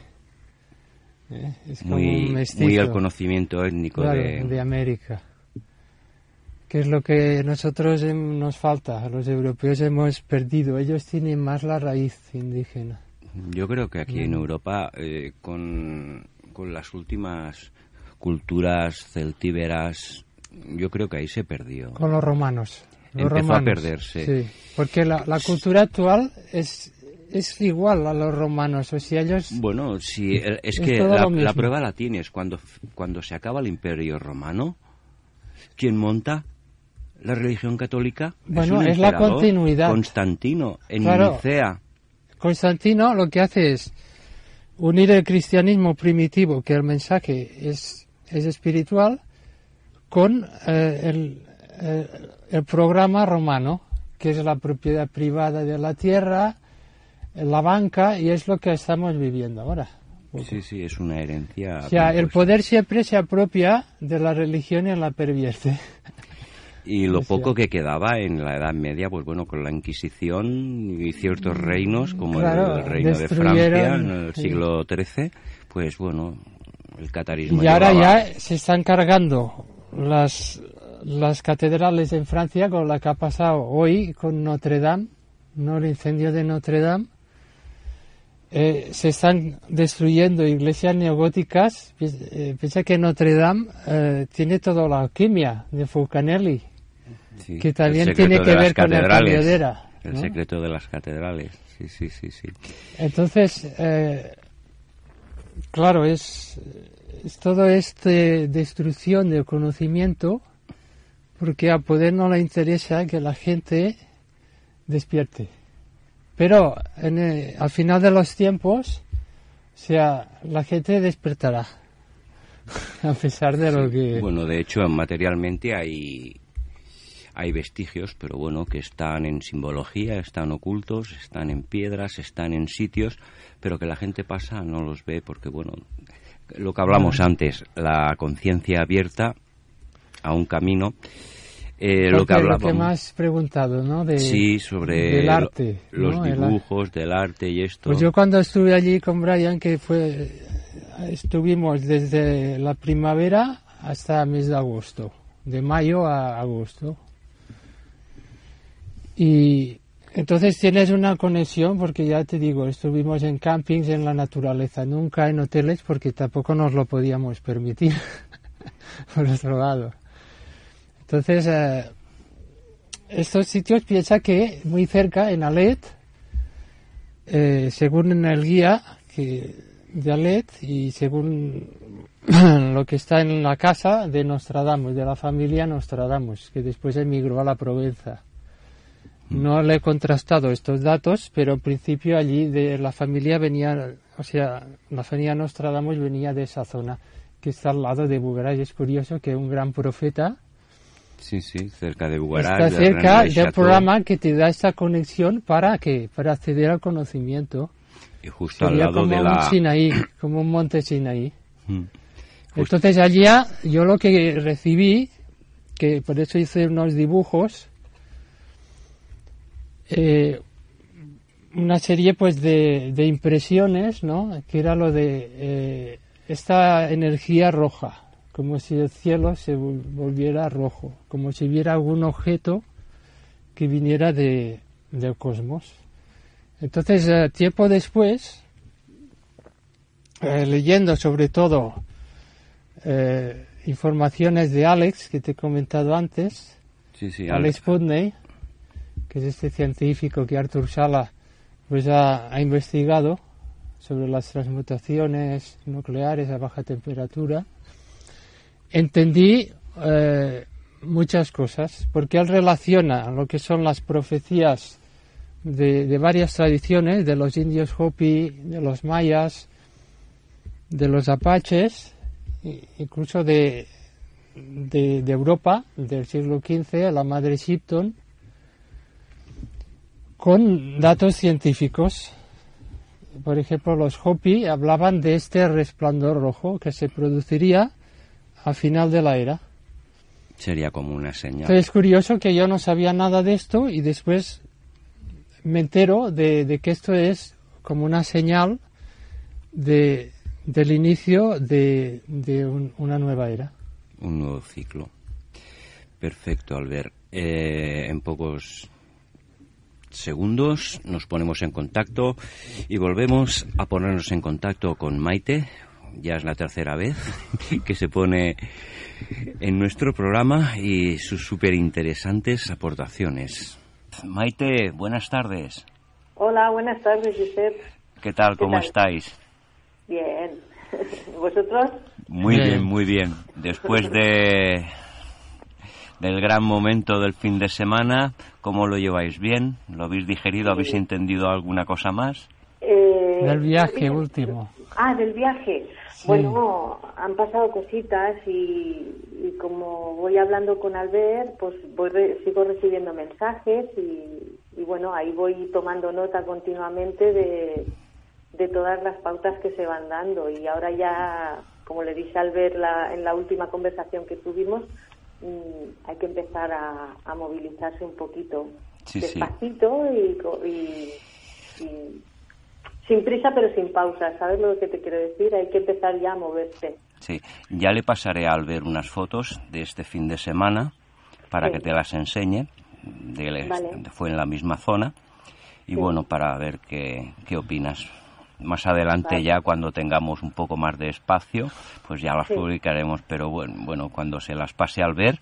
¿eh? Es como un muy, mestizo. muy al conocimiento étnico Claro, de... de América. Que es lo que nosotros nos falta, los europeos hemos perdido. Ellos tienen más la raíz indígena. Yo creo que aquí en Mm. Europa, eh, con, con las últimas culturas celtíberas, yo creo que ahí se perdió. Con los romanos. Los Empezó a perderse. Sí, porque la, la cultura actual es, es igual a los romanos. O sea, ellos... Bueno, sí, es Es que la, la prueba la tienes. Cuando, cuando se acaba el imperio romano, ¿quién monta la religión católica? Bueno, un es la continuidad. Constantino, en Claro. Nicea. Constantino lo que hace es unir el cristianismo primitivo, que el mensaje es, es espiritual, con eh, el, eh, el programa romano, que es la propiedad privada de la tierra, la banca, y es lo que estamos viviendo ahora. Sí, sí, es una herencia. O sea, el poder siempre se apropia de la religión y la pervierte. Y lo poco que quedaba en la Edad Media, pues bueno, con la Inquisición y ciertos reinos, como Claro, el reino de Francia en el siglo XIII, pues bueno, el catarismo. Y ahora llevaba- ya se están cargando las, las catedrales en Francia con la que ha pasado hoy con Notre Dame, no el incendio de Notre Dame. Eh, se están destruyendo iglesias neogóticas. Pi- eh, Piensa que Notre Dame eh, tiene toda la alquimia de Fulcanelli, Sí, que también tiene que ver con el catedrales. cambio de era. El ¿no? secreto de las catedrales, sí, sí, sí, sí. Entonces, eh, claro, es, es todo este destrucción del conocimiento porque a poder no le interesa que la gente despierte. Pero en el- al final de los tiempos, o sea, la gente despertará. *laughs* a pesar de lo que... Bueno, de hecho, materialmente hay, hay vestigios, pero bueno, que están en simbología, están ocultos, están en piedras, están en sitios, pero que la gente pasa, no los ve, porque bueno, lo que hablamos antes, la conciencia abierta a un camino, eh, lo que Porque lo que has preguntado, ¿no? De, Sí, sobre del lo- arte. los dibujos, del arte y esto. Pues yo cuando estuve allí con Brian, que fue, estuvimos desde la primavera hasta el mes de agosto, de mayo a agosto. Y entonces tienes una conexión, porque ya te digo, estuvimos en campings en la naturaleza, nunca en hoteles, porque tampoco nos lo podíamos permitir, *laughs* por otro lado. Entonces, eh, estos sitios piensa que muy cerca, en Alet, eh, según en el guía de Alet y según *clears throat* lo que está en la casa de Nostradamus, de la familia Nostradamus, que después emigró a la Provenza. No le he contrastado estos datos, pero en principio allí de la familia venía, o sea, la familia Nostradamus venía de esa zona, que está al lado de Bugaray. Es curioso que un gran profeta Sí, sí, cerca de Bugaray. está de cerca René del programa que te da esta conexión para que para acceder al conocimiento. Y justo al Sería lado como de un la... Sinaí, como un monte Sinaí. Mm. Entonces allá yo lo que recibí, que por eso hice unos dibujos, eh, una serie pues de, de impresiones, ¿no? Que era lo de eh, esta energía roja, como si el cielo se vol- volviera rojo, como si hubiera algún objeto que viniera de, del cosmos. Entonces, eh, tiempo después, eh, leyendo sobre todo informaciones de Alex, que te he comentado antes, Sí, sí, Alex Putney, que es este científico que Arthur Sala pues ha, investigado sobre las transmutaciones nucleares a baja temperatura, entendí eh, muchas cosas, porque él relaciona lo que son las profecías de, de varias tradiciones, de los indios Hopi, de los mayas, de los apaches, incluso de, de, de Europa, del siglo XV, la madre Shipton, con datos científicos. Por ejemplo, los Hopi hablaban de este resplandor rojo que se produciría a final de la era. sería como una señal. Entonces es curioso que yo no sabía nada de esto y después me entero de, de que esto es como una señal de, del inicio de, de un- una nueva era. un nuevo ciclo. Perfecto, Albert. Eh, en pocos segundos nos ponemos en contacto y volvemos a ponernos en contacto con Maite. Ya es la tercera vez *laughs* que se pone en nuestro programa y sus súper interesantes aportaciones. Maite, buenas tardes. Hola, buenas tardes, Josep. ¿Qué tal? ¿Qué ¿Cómo tal? estáis? Bien. *laughs* ¿Vosotros? Muy Bien. bien, muy bien. Después de del gran momento del fin de semana, ¿cómo lo lleváis bien? ¿Lo habéis digerido? ¿Habéis entendido alguna cosa más? Eh, Del viaje último. Ah, del viaje. Bueno, han pasado cositas y, y como voy hablando con Albert, pues voy re- sigo recibiendo mensajes y, y bueno, ahí voy tomando nota continuamente de, de todas las pautas que se van dando y ahora ya, como le dije a Albert la- en la última conversación que tuvimos, hay que empezar a, a movilizarse un poquito Sí, sí. despacito y, y- y sin prisa pero sin pausa, ¿sabes lo que te quiero decir? Hay que empezar ya a moverse. Sí, ya le pasaré a Albert unas fotos de este fin de semana para Sí. que te las enseñe. De, Vale. Fue en la misma zona. Y bueno, para ver qué, qué opinas. Más adelante Vale. ya cuando tengamos un poco más de espacio, pues ya las Sí. publicaremos. Pero bueno, bueno, cuando se las pase al ver,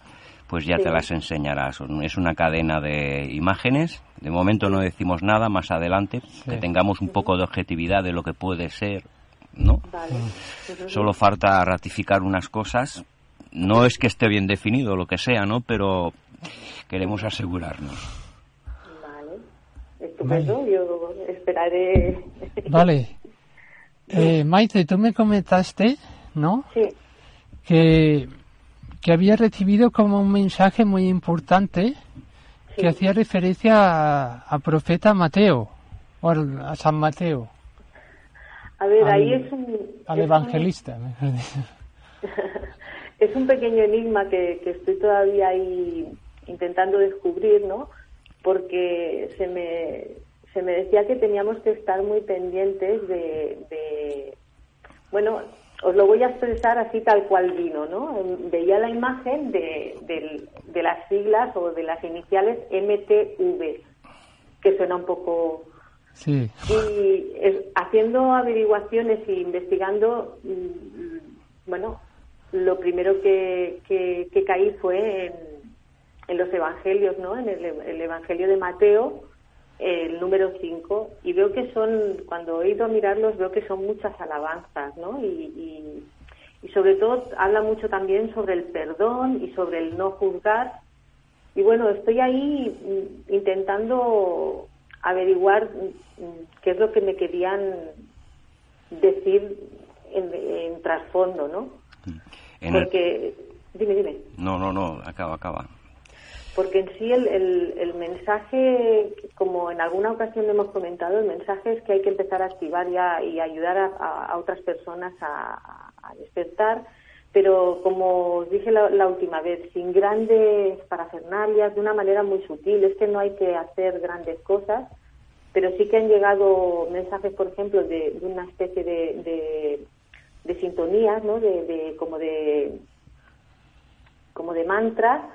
pues ya te las enseñarás. Es una cadena de imágenes. De momento no decimos nada, más adelante, que tengamos un poco de objetividad de lo que puede ser, ¿no? Solo falta ratificar unas cosas. No es que esté bien definido lo que sea, ¿no? Pero queremos asegurarnos. Vale. Yo esperaré. *laughs* Vale. Eh, Maite, tú me comentaste, ¿no? Sí. Que, que había recibido como un mensaje muy importante que hacía referencia a, a profeta Mateo, o al- a San Mateo, A ver, ahí es un... al es un- evangelista. *laughs* dicho. es un pequeño enigma que, que estoy todavía ahí intentando descubrir, ¿no? Porque se me, se me decía que teníamos que estar muy pendientes de, de- Bueno, os lo voy a expresar así tal cual vino, ¿no? Em, Veía la imagen de, del- de las siglas o de las iniciales MTV, que suena un poco Sí, y es- haciendo averiguaciones e investigando, mm, bueno, lo primero que, que, que caí fue en, en los evangelios, ¿no? En el, el evangelio de Mateo, el número 5, y veo que son, cuando he ido a mirarlos, veo que son muchas alabanzas, ¿no? Y, y, y sobre todo habla mucho también sobre el perdón y sobre el no juzgar. Y bueno, estoy ahí mm, intentando averiguar mm, qué es lo que me querían decir en, en trasfondo, ¿no? En el- Porque, dime, dime, No, no, no, acaba, acaba. Porque en sí el, el, mensaje, como en alguna ocasión hemos comentado, el mensaje es que hay que empezar a activar ya y ayudar a, otras personas a, despertar, pero como os dije la, la última vez, sin grandes parafernalias, de una manera muy sutil, es que no hay que hacer grandes cosas, pero sí que han llegado mensajes, por ejemplo, de, una especie de, de, de sintonías, ¿no? De, como de como de mantra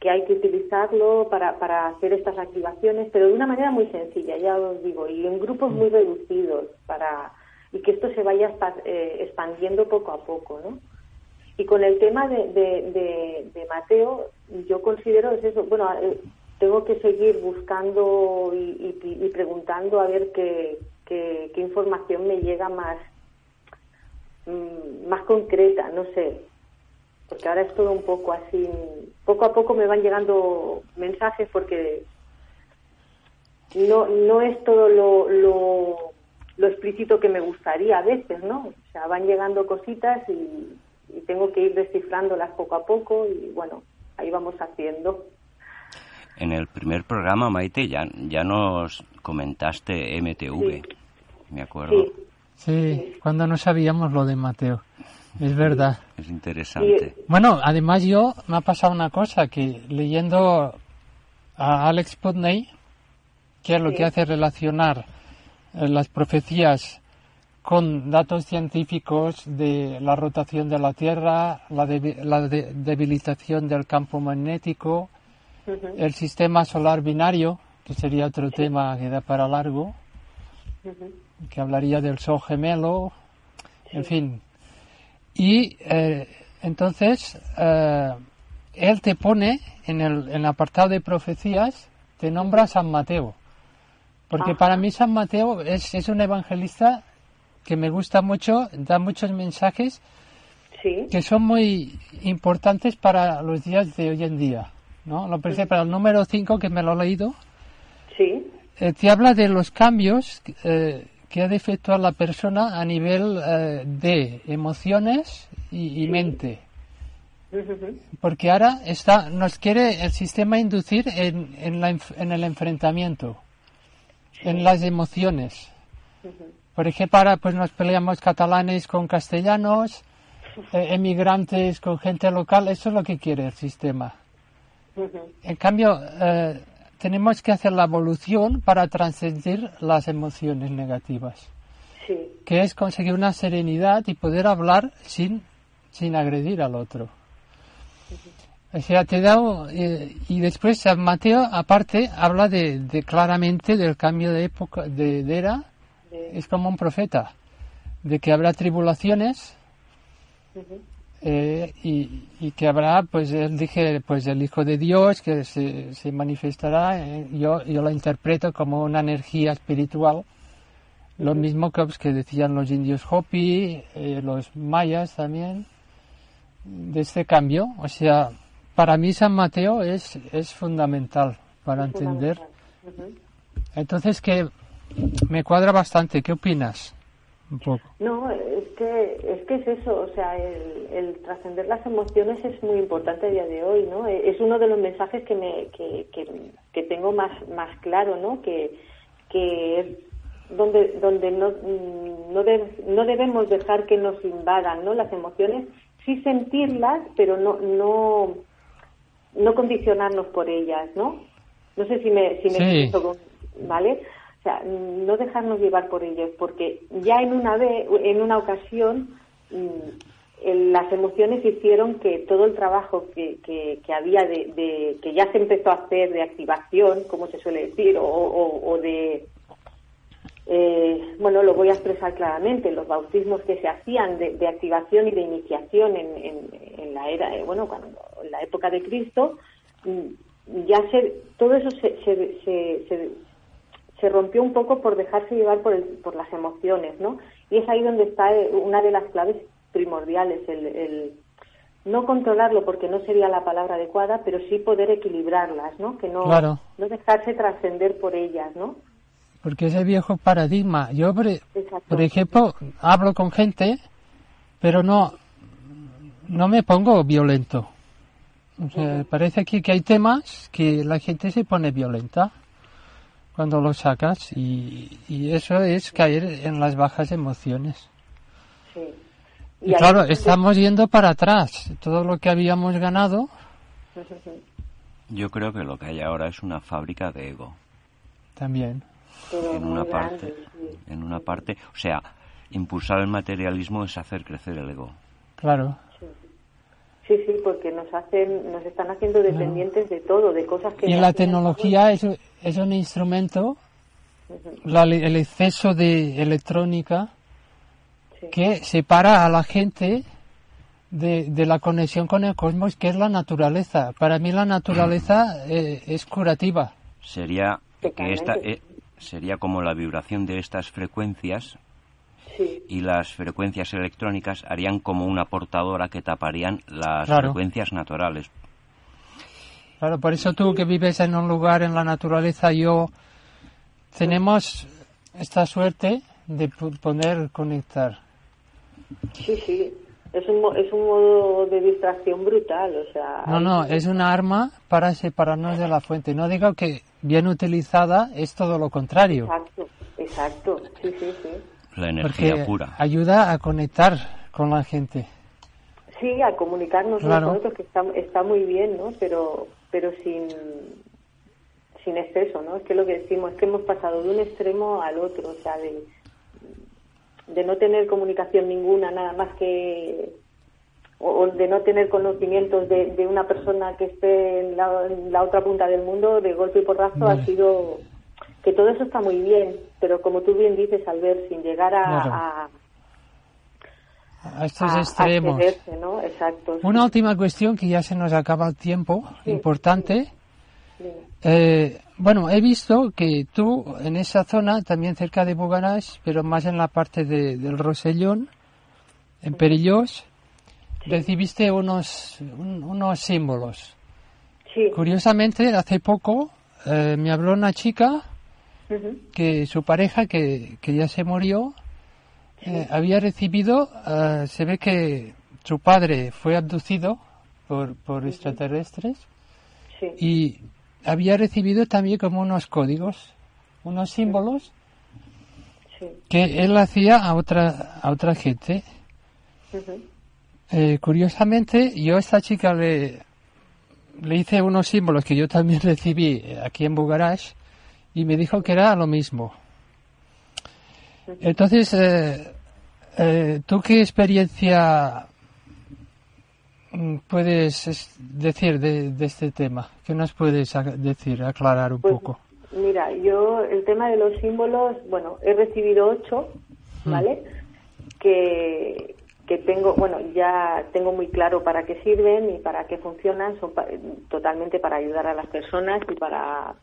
que hay que utilizarlo para, para hacer estas activaciones, pero de una manera muy sencilla, ya os digo, y en grupos muy reducidos para y que esto se vaya eh, expandiendo poco a poco, ¿no? Y con el tema de, de, de- de Mateo, yo considero es eso, bueno, eh, tengo que seguir buscando y, y- y preguntando a ver qué, qué, qué información me llega más, mm, más concreta, no sé, porque ahora es todo un poco así, poco a poco me van llegando mensajes porque no, no es todo lo, lo, lo explícito que me gustaría a veces, ¿no? O sea, van llegando cositas y, y tengo que ir descifrándolas poco a poco y bueno, ahí vamos haciendo. En el primer programa, Maite, ya, ya nos comentaste MTV, me acuerdo. Sí. sí, cuando no sabíamos lo de Mateo. Es verdad. Es interesante. Bueno, además yo me ha pasado una cosa, que leyendo a Alex Putney, que es lo Sí. que hace relacionar eh, las profecías con datos científicos de la rotación de la Tierra, la, debi- la de- debilitación del campo magnético, el sistema solar binario, que sería otro tema que da para largo, que hablaría del Sol gemelo, en fin. Y eh, entonces eh, él te pone en el, en el apartado de profecías, te nombra San Mateo. Porque Ajá. para mí San Mateo es, es un evangelista que me gusta mucho, da muchos mensajes Sí, que son muy importantes para los días de hoy en día. ¿no? Lo pensé para el número 5 que me lo he leído, sí, eh, te habla de los cambios eh, que ha de efectuar la persona a nivel eh, de emociones y, y mente. Porque ahora está, nos quiere el sistema inducir en, en, la en el enfrentamiento, en las emociones. Por ejemplo, ahora pues nos peleamos catalanes con castellanos, eh, emigrantes con gente local, eso es lo que quiere el sistema. En cambio, eh, tenemos que hacer la evolución para trascender las emociones negativas, sí, que es conseguir una serenidad y poder hablar sin, sin agredir al otro. O sea, te da, eh, y después San Mateo, aparte, habla de, de claramente del cambio de época, de, de era, es como un profeta, de que habrá tribulaciones. Eh, y, y que habrá, pues él dije, pues el Hijo de Dios que se, se manifestará, eh, yo, yo lo interpreto como una energía espiritual, lo mismo que, pues, que decían los indios Hopi, eh, los mayas también, de este cambio. O sea, para mí San Mateo es, es fundamental para entender. Entonces, que me cuadra bastante. ¿Qué opinas? Un poco. No, es que, es que es eso, o sea, el, el trascender las emociones es muy importante a día de hoy, ¿no? Es uno de los mensajes que me que, que, que tengo más más claro, ¿no? Que, que es donde donde no no, de- no debemos dejar que nos invadan, ¿no? Las emociones, sí sentirlas, pero no no no condicionarnos por ellas, ¿no? No sé si me si me Sí. ¿vale? Sea, no dejarnos llevar por ellos, porque ya en una vez, en una ocasión, mm, las emociones hicieron que todo el trabajo que, que, que había de, de- que ya se empezó a hacer de activación, como se suele decir, o, de eh, bueno, lo voy a expresar claramente, los bautismos que se hacían de, de activación y de iniciación en, en- la era, eh, bueno, cuando en la época de Cristo, mm, ya se, todo eso se, se, se, se- se rompió un poco por dejarse llevar por, el- por las emociones, ¿no? Y es ahí donde está eh, una de las claves primordiales, el, el no controlarlo porque no sería la palabra adecuada, pero sí poder equilibrarlas, ¿no? Que no, Claro. no dejarse trascender por ellas, ¿no? Porque ese viejo paradigma, yo por, por ejemplo hablo con gente, pero no, no me pongo violento. O sea, parece aquí que hay temas que la gente se pone violenta cuando los sacas y, y eso es caer en las bajas emociones. Sí. Y, claro, estamos yendo para atrás. Todo lo que habíamos ganado, Yo creo que lo que hay ahora es una fábrica de ego. también. Pero En una parte, en una parte, o sea, impulsar el materialismo es hacer crecer el ego. Claro. Sí, sí, porque nos hacen, nos están haciendo dependientes de todo, de cosas que... Y la tecnología es, es un instrumento, la- el exceso de electrónica Sí. que separa a la gente de, de la conexión con el cosmos, que es la naturaleza. Para mí la naturaleza *clears throat* eh, es curativa. Sería que esta eh, sería como la vibración de estas frecuencias Sí, y las frecuencias electrónicas harían como una portadora que taparían las Claro. frecuencias naturales. Claro, por eso tú que vives en un lugar en la naturaleza, yo tenemos esta suerte de poder conectar. sí, sí. Es un, es un modo de distracción brutal, o sea... No, no, es una arma para separarnos de la fuente. No digo que bien utilizada es todo lo contrario, Exacto, exacto, sí, sí, sí. La energía porque pura. ayuda a conectar con la gente. Sí, a comunicarnos Claro. nosotros, que está, está muy bien, ¿no? Pero, pero sin, sin exceso, ¿no? Es que lo que decimos es que hemos pasado de un extremo al otro, o sea, de, de no tener comunicación ninguna, nada más que o o de no tener conocimientos de, de una persona que esté en la, en la otra punta del mundo de golpe y porrazo Vale. ha sido que todo eso está muy bien pero como tú bien dices al ver sin llegar a, Claro. a, A estos extremos. ¿no? Exacto. Una última cuestión que ya se nos acaba el tiempo, Sí, importante. Sí. Eh, bueno, he visto que tú en esa zona, también cerca de Bugaras, pero más en la parte de- del Rosellón, en Perillós, recibiste unos, un- unos símbolos. Sí. Curiosamente, hace poco eh, me habló una chica Que su pareja, que, que ya se murió, eh, había recibido, eh, se ve que su padre fue abducido por, por extraterrestres Sí. y había recibido también como unos códigos, unos símbolos Sí. que él hacía a otra, a otra gente. Eh, curiosamente, yo a esta chica le, le hice unos símbolos que yo también *laughs* recibí aquí en Bugarash y me dijo que era lo mismo. Entonces, eh, eh, ¿tú qué experiencia mm, puedes es- decir de, de este tema? ¿Qué nos puedes decir, aclarar un Pues, poco? Mira, yo el tema de los símbolos, bueno, he recibido ocho, Hmm. ¿vale? Que, que tengo, bueno, ya tengo muy claro para qué sirven y para qué funcionan, son totalmente para ayudar a las personas y para,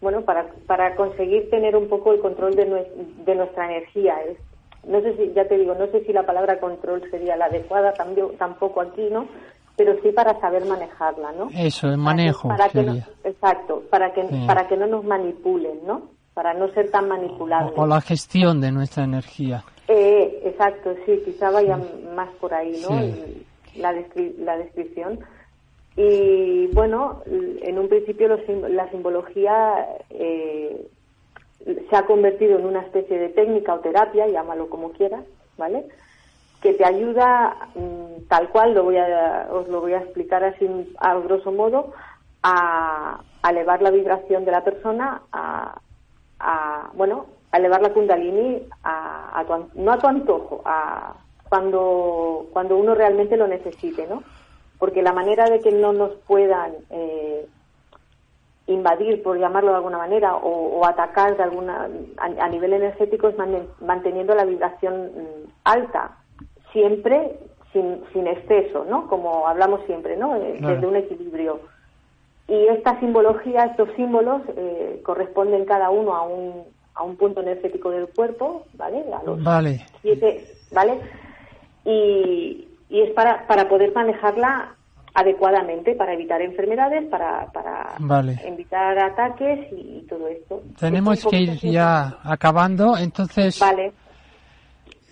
bueno, para, para conseguir tener un poco el control de, de nuestra energía. no sé si, ya te digo, no sé si la palabra control sería la adecuada, tampoco aquí, ¿no? Pero sí para saber manejarla, ¿no? Eso, el manejo. Para que, exacto, para que, para que no nos manipulen, ¿no? Para no ser tan manipulables. o la gestión de nuestra energía. Eh, exacto, sí, quizá vaya más por ahí, ¿no? La, la descripción. Y bueno, en un principio la simbología eh, se ha convertido en una especie de técnica o terapia, llámalo como quieras, ¿vale? Que te ayuda, mm, tal cual, lo voy a, os lo voy a explicar así a grosso modo, a, elevar la vibración de la persona, a, a bueno, a elevar la kundalini a, no a tu antojo, a cuando, cuando uno realmente lo necesite, ¿no? Porque la manera de que no nos puedan eh, invadir, por llamarlo de alguna manera, o, atacar de alguna, a, nivel energético es manteniendo la vibración mm, alta, siempre sin, sin exceso, ¿no? Como hablamos siempre, ¿no? Eh, desde un equilibrio. Y esta simbología, estos símbolos, eh, corresponden cada uno a un, a un punto energético del cuerpo, ¿vale? A los vale. Siete, ¿vale? Y, y es para, para poder manejarla adecuadamente, para evitar enfermedades, para, para evitar ataques y, todo esto. Tenemos que ir ya acabando, entonces... Vale.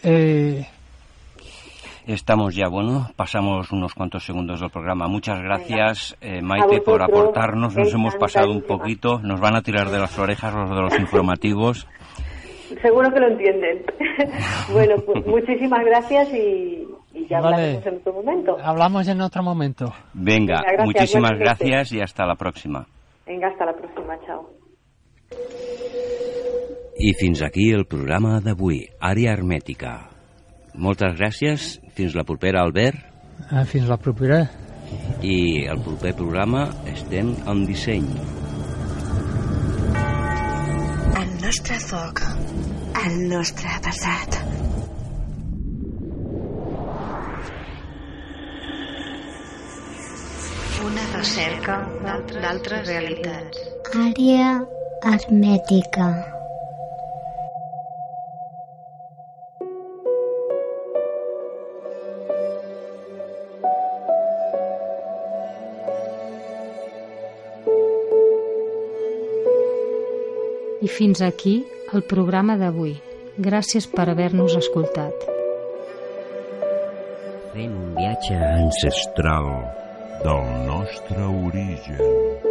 Eh, Estamos ya, bueno, pasamos unos cuantos segundos del programa. Muchas gracias, eh, Maite, por aportarnos. Nos hemos pasado un poquito. Nos van a tirar de las orejas los de los informativos. Seguro que lo entienden. *laughs* bueno, pues *laughs* muchísimas gracias y, ya hablamos en otro momento. Hablamos en otro momento. Venga, muchísimas gracias y hasta la próxima. Venga, hasta la próxima. Chao. I fins aquí el programa d'avui, Àrea Hermètica. Moltes gràcies. Fins la propera, Albert. Ah, fins la propera. I el proper programa estem en disseny. El nostre foc, el nostre passat. Una recerca d'altres realitats. Àrea hermètica. I fins aquí el programa d'avui. Gràcies per haver-nos escoltat. Fent un viatge ancestral del nostre origen.